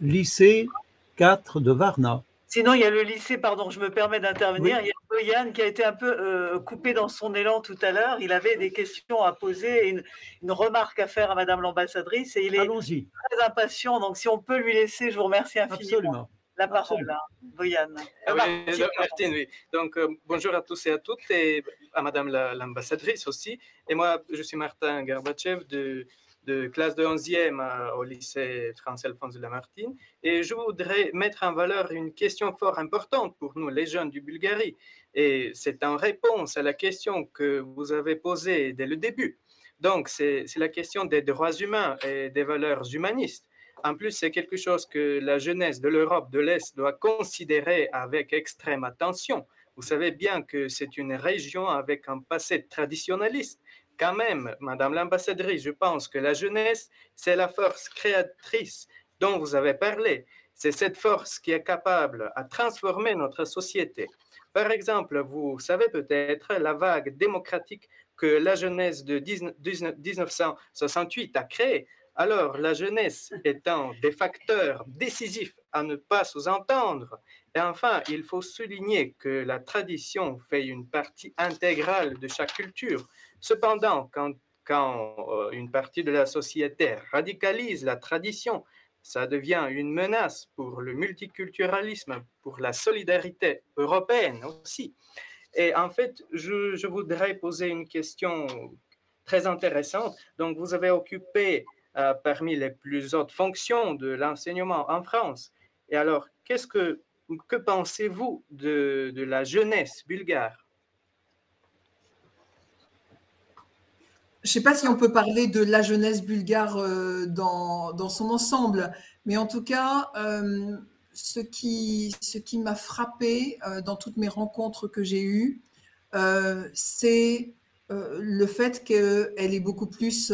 Lycée 4 de Varna. Sinon, il y a le lycée, pardon, je me permets d'intervenir. Il y a Yann qui a été un peu euh, coupé dans son élan tout à l'heure. Il avait des questions à poser et une, remarque à faire à Madame l'ambassadrice et il est très impatient. Donc, si on peut lui laisser, je vous remercie infiniment. La parole, à hein. Boyan. Ah Martine, oui. Donc, euh, bonjour à tous et à toutes et à Madame l'ambassadrice aussi. Et moi, je suis Martin Garbachev de de classe de 11e au lycée français Alphonse de Lamartine. Et je voudrais mettre en valeur une question fort importante pour nous, les jeunes du Bulgarie. Et c'est en réponse à la question que vous avez posée dès le début. Donc, c'est la question des droits humains et des valeurs humanistes. En plus, c'est quelque chose que la jeunesse de l'Europe de l'Est doit considérer avec extrême attention. Vous savez bien que c'est une région avec un passé traditionnaliste quand même, Madame l'ambassadrice, je pense que la jeunesse, c'est la force créatrice dont vous avez parlé. C'est cette force qui est capable à transformer notre société. Par exemple, vous savez peut-être la vague démocratique que la jeunesse de 1968 a créée. Alors, la jeunesse étant des facteurs décisifs à ne pas sous-entendre. Et enfin, il faut souligner que la tradition fait une partie intégrale de chaque culture. Cependant, quand, euh, une partie de la société radicalise la tradition, ça devient une menace pour le multiculturalisme, pour la solidarité européenne aussi. Et en fait, je, voudrais poser une question très intéressante. Donc, vous avez occupé euh, parmi les plus hautes fonctions de l'enseignement en France. Et alors, qu'est-ce que, que pensez-vous de, de la jeunesse bulgare? Je ne sais pas si on peut parler de la jeunesse bulgare euh, dans, son ensemble, mais en tout cas, euh, ce qui, m'a frappé euh, dans toutes mes rencontres que j'ai eues, c'est le fait qu'elle est beaucoup plus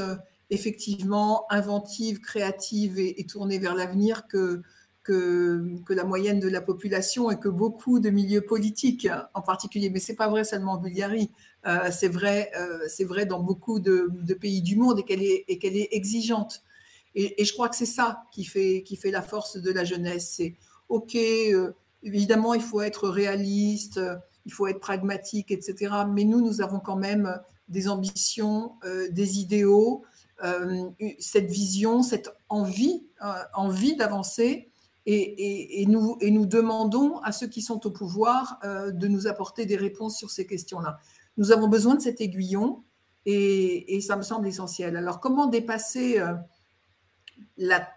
effectivement inventive, créative et, tournée vers l'avenir que, que, la moyenne de la population et que beaucoup de milieux politiques en particulier. Mais ce n'est pas vrai seulement en Bulgarie. Euh, c'est vrai, euh, c'est vrai dans beaucoup de, pays du monde et qu'elle est, exigeante. Et, je crois que c'est ça qui fait, la force de la jeunesse. C'est OK, euh, évidemment, il faut être réaliste, il faut être pragmatique, etc. Mais nous, nous avons quand même des ambitions, des idéaux, cette vision, cette envie, envie d'avancer. Et nous demandons à ceux qui sont au pouvoir de nous apporter des réponses sur ces questions-là. Nous avons besoin de cet aiguillon Et, ça me semble essentiel. Alors, comment dépasser la,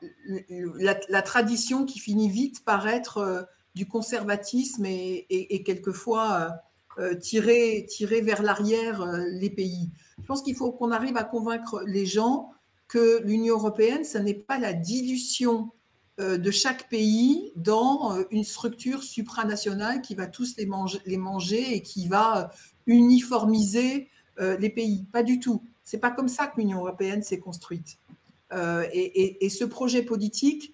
la, tradition qui finit vite par être du conservatisme et, quelquefois tirer, tirer vers l'arrière les pays? Je pense qu'il faut qu'on arrive à convaincre les gens que l'Union européenne, ce n'est pas la dilution euh, de chaque pays dans euh, une structure supranationale qui va tous les manger, les manger et qui va euh, uniformiser les pays. Pas du tout. C'est pas comme ça que l'Union européenne s'est construite. Et, ce projet politique,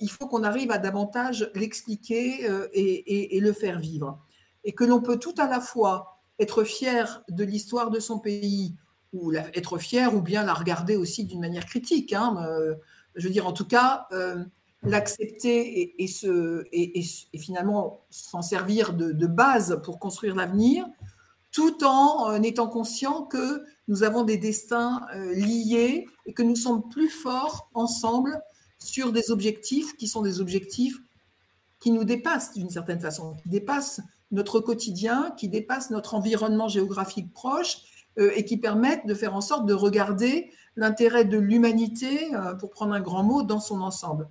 il faut qu'on arrive à davantage l'expliquer et, le faire vivre. Et que l'on peut tout à la fois être fier de l'histoire de son pays, ou être fier, ou bien la regarder aussi d'une manière critique. Hein, je veux dire, en tout cas, l'accepter et, finalement s'en servir de, base pour construire l'avenir, tout en euh, étant conscient que nous avons des destins euh, liés et que nous sommes plus forts ensemble sur des objectifs qui sont des objectifs qui nous dépassent d'une certaine façon, qui dépassent notre quotidien, qui dépassent notre environnement géographique proche euh, et qui permettent de faire en sorte de regarder l'intérêt de l'humanité, pour prendre un grand mot, dans son ensemble.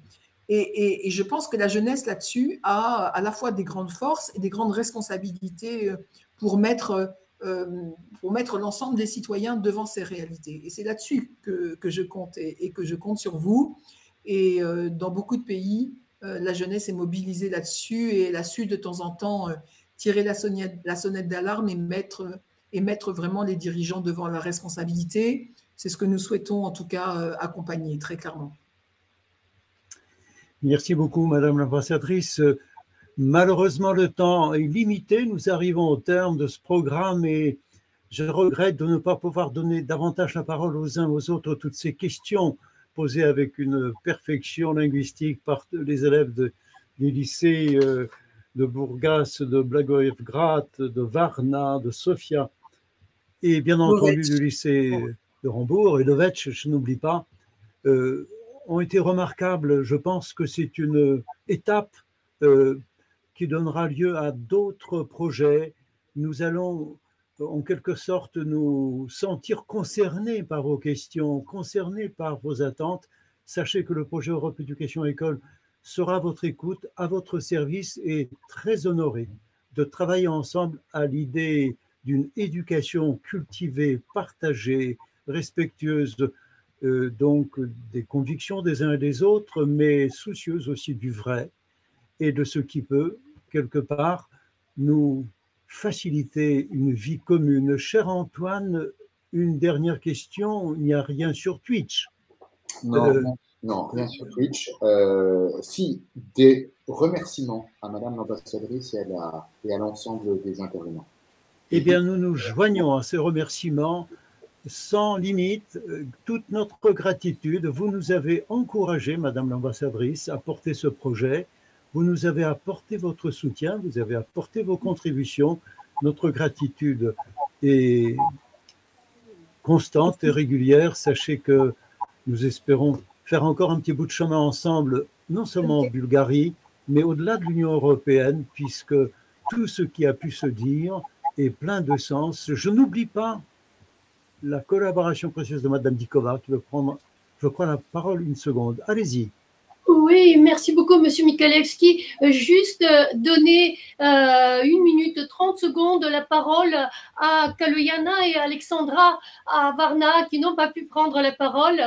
Et, je pense que la jeunesse là-dessus a à la fois des grandes forces et des grandes responsabilités pour mettre, euh, mettre l'ensemble des citoyens devant ces réalités. Et c'est là-dessus que, que, je compte et, que je compte sur vous. Et euh, dans beaucoup de pays, la jeunesse est mobilisée là-dessus et elle a su de temps en temps tirer la sonnette, la sonnette d'alarme et mettre, et mettre vraiment les dirigeants devant leurs responsabilités. C'est ce que nous souhaitons en tout cas accompagner très clairement. Merci beaucoup, Madame l'ambassadrice. Malheureusement, le temps est limité. Nous arrivons au terme de ce programme et je regrette de ne pas pouvoir donner davantage la parole aux uns aux autres toutes ces questions posées avec une perfection linguistique par les élèves du lycée euh, de Bourgas, de Blagoevgrad, de Varna, de Sofia et bien entendu du lycée de Rambourg et de Vetch, je n'oublie pas. Euh, ont été remarquables. Je pense que c'est une étape euh, qui donnera lieu à d'autres projets. Nous allons en quelque sorte nous sentir concernés par vos questions, concernés par vos attentes. Sachez que le projet Europe Éducation École sera à votre écoute, à votre service et très honoré de travailler ensemble à l'idée d'une éducation cultivée, partagée, respectueuse euh, donc des convictions des uns et des autres, mais soucieuse aussi du vrai et de ce qui peut, quelque part, nous faciliter une vie commune. Cher Antoine, une dernière question, il n'y a rien sur Twitch. Non, euh, non, rien sur Twitch. Euh, si, des remerciements à Madame l'ambassadrice et à l'ensemble des intervenants. Eh bien, nous nous joignons à ces remerciements sans limite, euh, toute notre gratitude. Vous nous avez encouragé, Madame l'ambassadrice, à porter ce projet. Vous nous avez apporté votre soutien, vous avez apporté vos contributions. Notre gratitude est constante et régulière. Sachez que nous espérons faire encore un petit bout de chemin ensemble, non seulement en Bulgarie, mais au-delà de l'Union européenne, puisque tout ce qui a pu se dire est plein de sens. Je n'oublie pas la collaboration précieuse de Madame Dikova qui veut prendre, je crois, la parole une seconde. Allez-y. Oui, merci beaucoup, Monsieur Mikalewski. Euh, juste euh, donner euh, une minute, 30 secondes la parole à Kaloyana et Alexandra à Varna qui n'ont pas pu prendre la parole,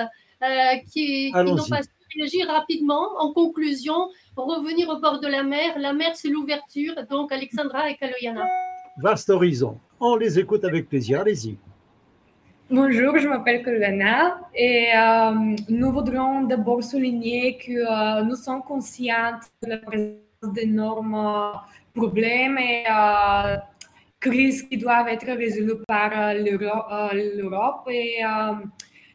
qui, qui n'ont pas su réagir rapidement. En conclusion, revenir au bord de la mer. La mer, c'est l'ouverture. Donc, Alexandra et Kaloyana. Vaste horizon. On les écoute avec plaisir. Allez-y. Bonjour, je m'appelle Colana et euh, nous voudrions d'abord souligner que euh, nous sommes conscients de la présence d'énormes problèmes et euh, crises qui doivent être résolues par l'Europe.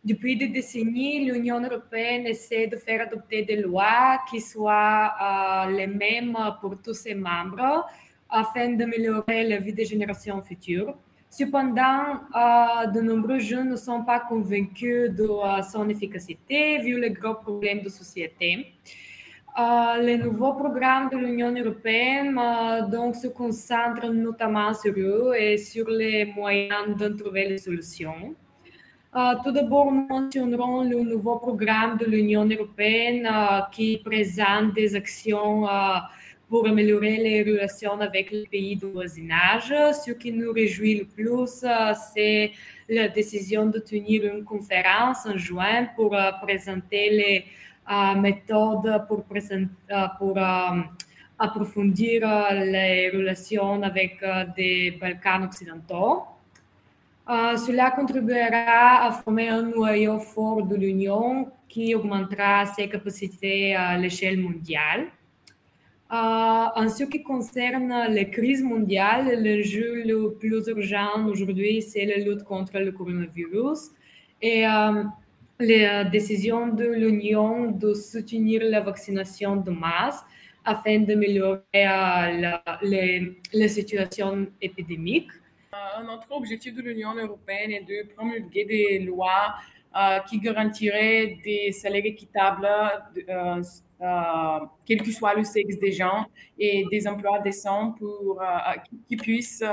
Depuis des décennies, l'Union européenne essaie de faire adopter des lois qui soient les mêmes pour tous ses membres afin d'améliorer la vie des générations futures. Cependant, euh, de nombreux jeunes ne sont pas convaincus de euh, son efficacité vu les gros problèmes de société. Euh, les nouveaux programmes de l'Union européenne donc, se concentrent notamment sur eux et sur les moyens de trouver les solutions. tout d'abord, nous mentionnerons le nouveau programme de l'Union européenne qui présente des actions pour améliorer les relations avec les pays du voisinage. Ce qui nous réjouit le plus, c'est la décision de tenir une conférence en juin pour présenter les méthodes pour, approfondir les relations avec les Balkans occidentaux. Euh, cela contribuera à former un noyau fort de l'Union qui augmentera ses capacités à l'échelle mondiale. Euh, en ce qui concerne les crises mondiales, l'enjeu le plus urgent aujourd'hui, c'est la lutte contre le coronavirus et euh, les décisions de l'Union de soutenir la vaccination de masse afin d'améliorer la, la situation épidémique. Un autre objectif de l'Union européenne est de promulguer des lois euh, qui garantiraient des salaires équitables, euh, euh, quel que soit le sexe des gens, et des emplois décents pour, qui, puissent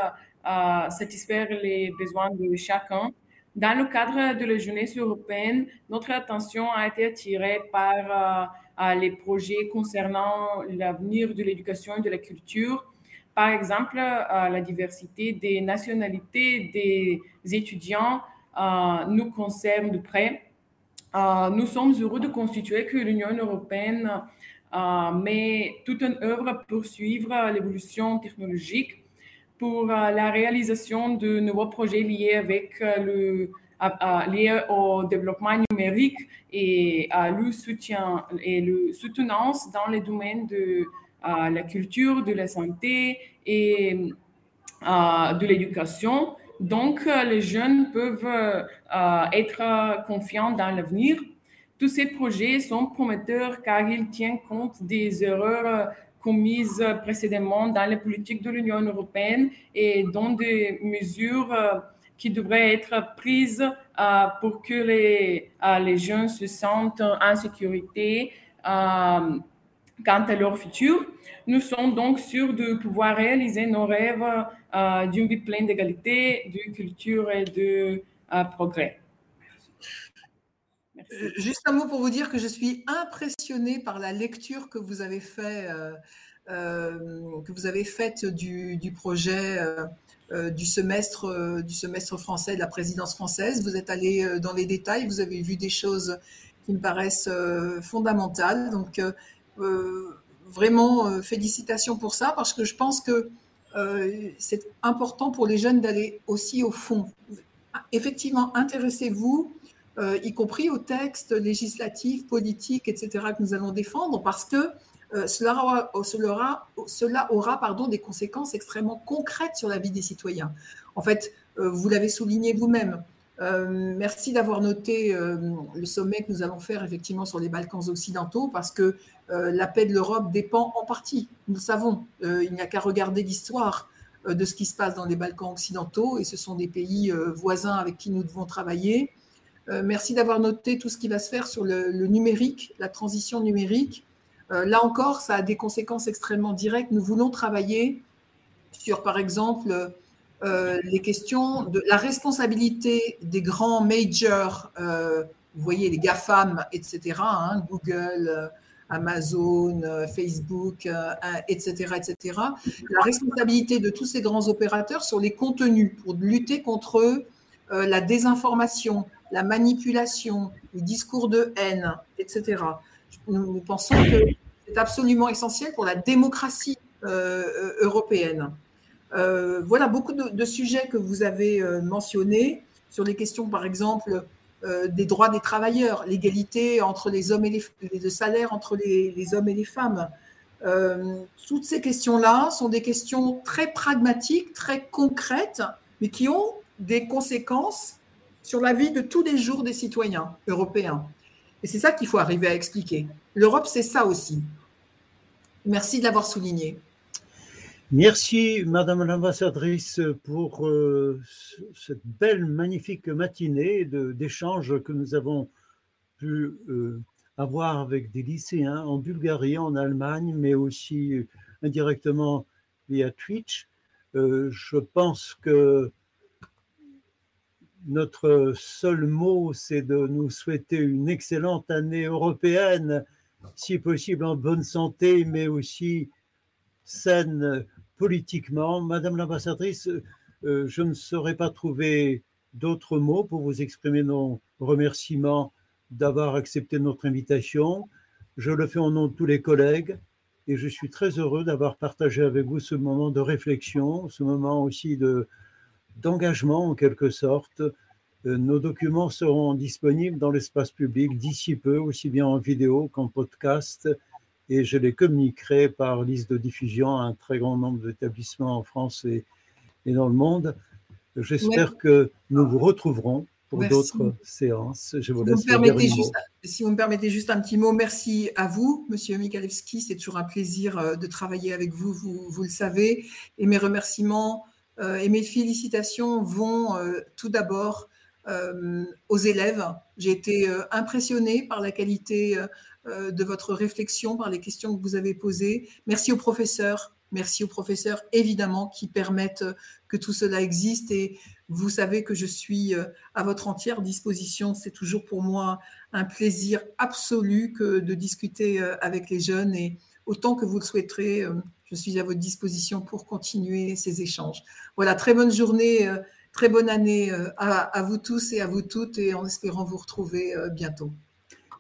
satisfaire les besoins de chacun. Dans le cadre de la jeunesse européenne, notre attention a été attirée par les projets concernant l'avenir de l'éducation et de la culture par exemple, euh, la diversité des nationalités des étudiants euh, nous concerne de près. Euh, nous sommes heureux de constituer que l'Union européenne met toute une œuvre pour suivre l'évolution technologique, pour la réalisation de nouveaux projets liés avec le au développement numérique et à le soutien et le soutenance dans les domaines de la culture, de la santé et de l'éducation. Donc, les jeunes peuvent être confiants dans l'avenir. Tous ces projets sont prometteurs car ils tiennent compte des erreurs commises précédemment dans les politiques de l'Union européenne et dont des mesures qui devraient être prises pour que les, les jeunes se sentent en sécurité quant à leur futur. Nous sommes donc sûrs de pouvoir réaliser nos rêves euh, d'une vie pleine d'égalité, de culture et de euh, progrès. Euh, juste un mot pour vous dire que je suis impressionnée par la lecture que vous avez fait, que vous avez faite du, projet du semestre du semestre français de la présidence française. Vous êtes allé dans les détails, vous avez vu des choses qui me paraissent fondamentales. Donc euh, vraiment euh, félicitations pour ça, parce que je pense que euh, c'est important pour les jeunes d'aller aussi au fond. Effectivement, intéressez-vous, y compris aux textes législatifs, politiques, etc., que nous allons défendre, parce que cela aura, cela cela aura pardon, des conséquences extrêmement concrètes sur la vie des citoyens. En fait, vous l'avez souligné vous-même, euh, merci d'avoir noté euh, le sommet que nous allons faire effectivement sur les Balkans occidentaux parce que euh, la paix de l'Europe dépend en partie, nous savons. il n'y a qu'à regarder l'histoire de ce qui se passe dans les Balkans occidentaux et ce sont des pays voisins avec qui nous devons travailler. merci d'avoir noté tout ce qui va se faire sur le numérique, la transition numérique. là encore, ça a des conséquences extrêmement directes. Nous voulons travailler sur, par exemple, euh, les questions de la responsabilité des grands majors, euh, vous voyez les GAFAM, etc., hein, Google, euh, Amazon, Facebook, etc., etc., la responsabilité de tous ces grands opérateurs sur les contenus pour lutter contre la désinformation, la manipulation, les discours de haine, etc. nous pensons que c'est absolument essentiel pour la démocratie européenne. Euh, voilà beaucoup de, sujets que vous avez euh, mentionnés sur les questions, par exemple, euh, des droits des travailleurs, l'égalité entre les hommes et les, les salaires entre les, hommes et les femmes. toutes ces questions-là sont des questions très pragmatiques, très concrètes, mais qui ont des conséquences sur la vie de tous les jours des citoyens européens. Et c'est ça qu'il faut arriver à expliquer. L'Europe, c'est ça aussi. Merci de l'avoir souligné. Merci, Madame l'ambassadrice, pour euh, cette belle, magnifique matinée d'échanges que nous avons pu euh, avoir avec des lycéens en Bulgarie, en Allemagne, mais aussi euh, indirectement via Twitch. je pense que notre seul mot, c'est de nous souhaiter une excellente année européenne, si possible en bonne santé, mais aussi saine politiquement. Madame l'ambassadrice, euh, je ne saurais pas trouver d'autres mots pour vous exprimer nos remerciements d'avoir accepté notre invitation. Je le fais au nom de tous les collègues et je suis très heureux d'avoir partagé avec vous ce moment de réflexion, ce moment aussi de, d'engagement en quelque sorte. Euh, nos documents seront disponibles dans l'espace public d'ici peu, aussi bien en vidéo qu'en podcast, et je les communiquerai par liste de diffusion à un très grand nombre d'établissements en France et, et dans le monde. J'espère que nous vous retrouverons pour d'autres séances. Je vous, laisse Si vous me permettez juste un petit mot, merci à vous, Monsieur Mikalewski. C'est toujours un plaisir euh, de travailler avec vous, vous, vous le savez. Et mes remerciements euh, et mes félicitations vont euh, tout d'abord aux élèves. J'ai été impressionnée par la qualité de votre réflexion, par les questions que vous avez posées. Merci aux professeurs Merci aux professeurs, évidemment, qui permettent que tout cela existe. Et vous savez que je suis euh, à votre entière disposition. C'est toujours pour moi un plaisir absolu que de discuter euh, avec les jeunes. Et autant que vous le souhaiterez, euh, je suis à votre disposition pour continuer ces échanges. Voilà, très bonne journée, très bonne année à, vous tous et à vous toutes, et en espérant vous retrouver bientôt.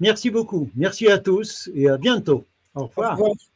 Merci beaucoup. Merci à tous et à bientôt. Au revoir. Au revoir.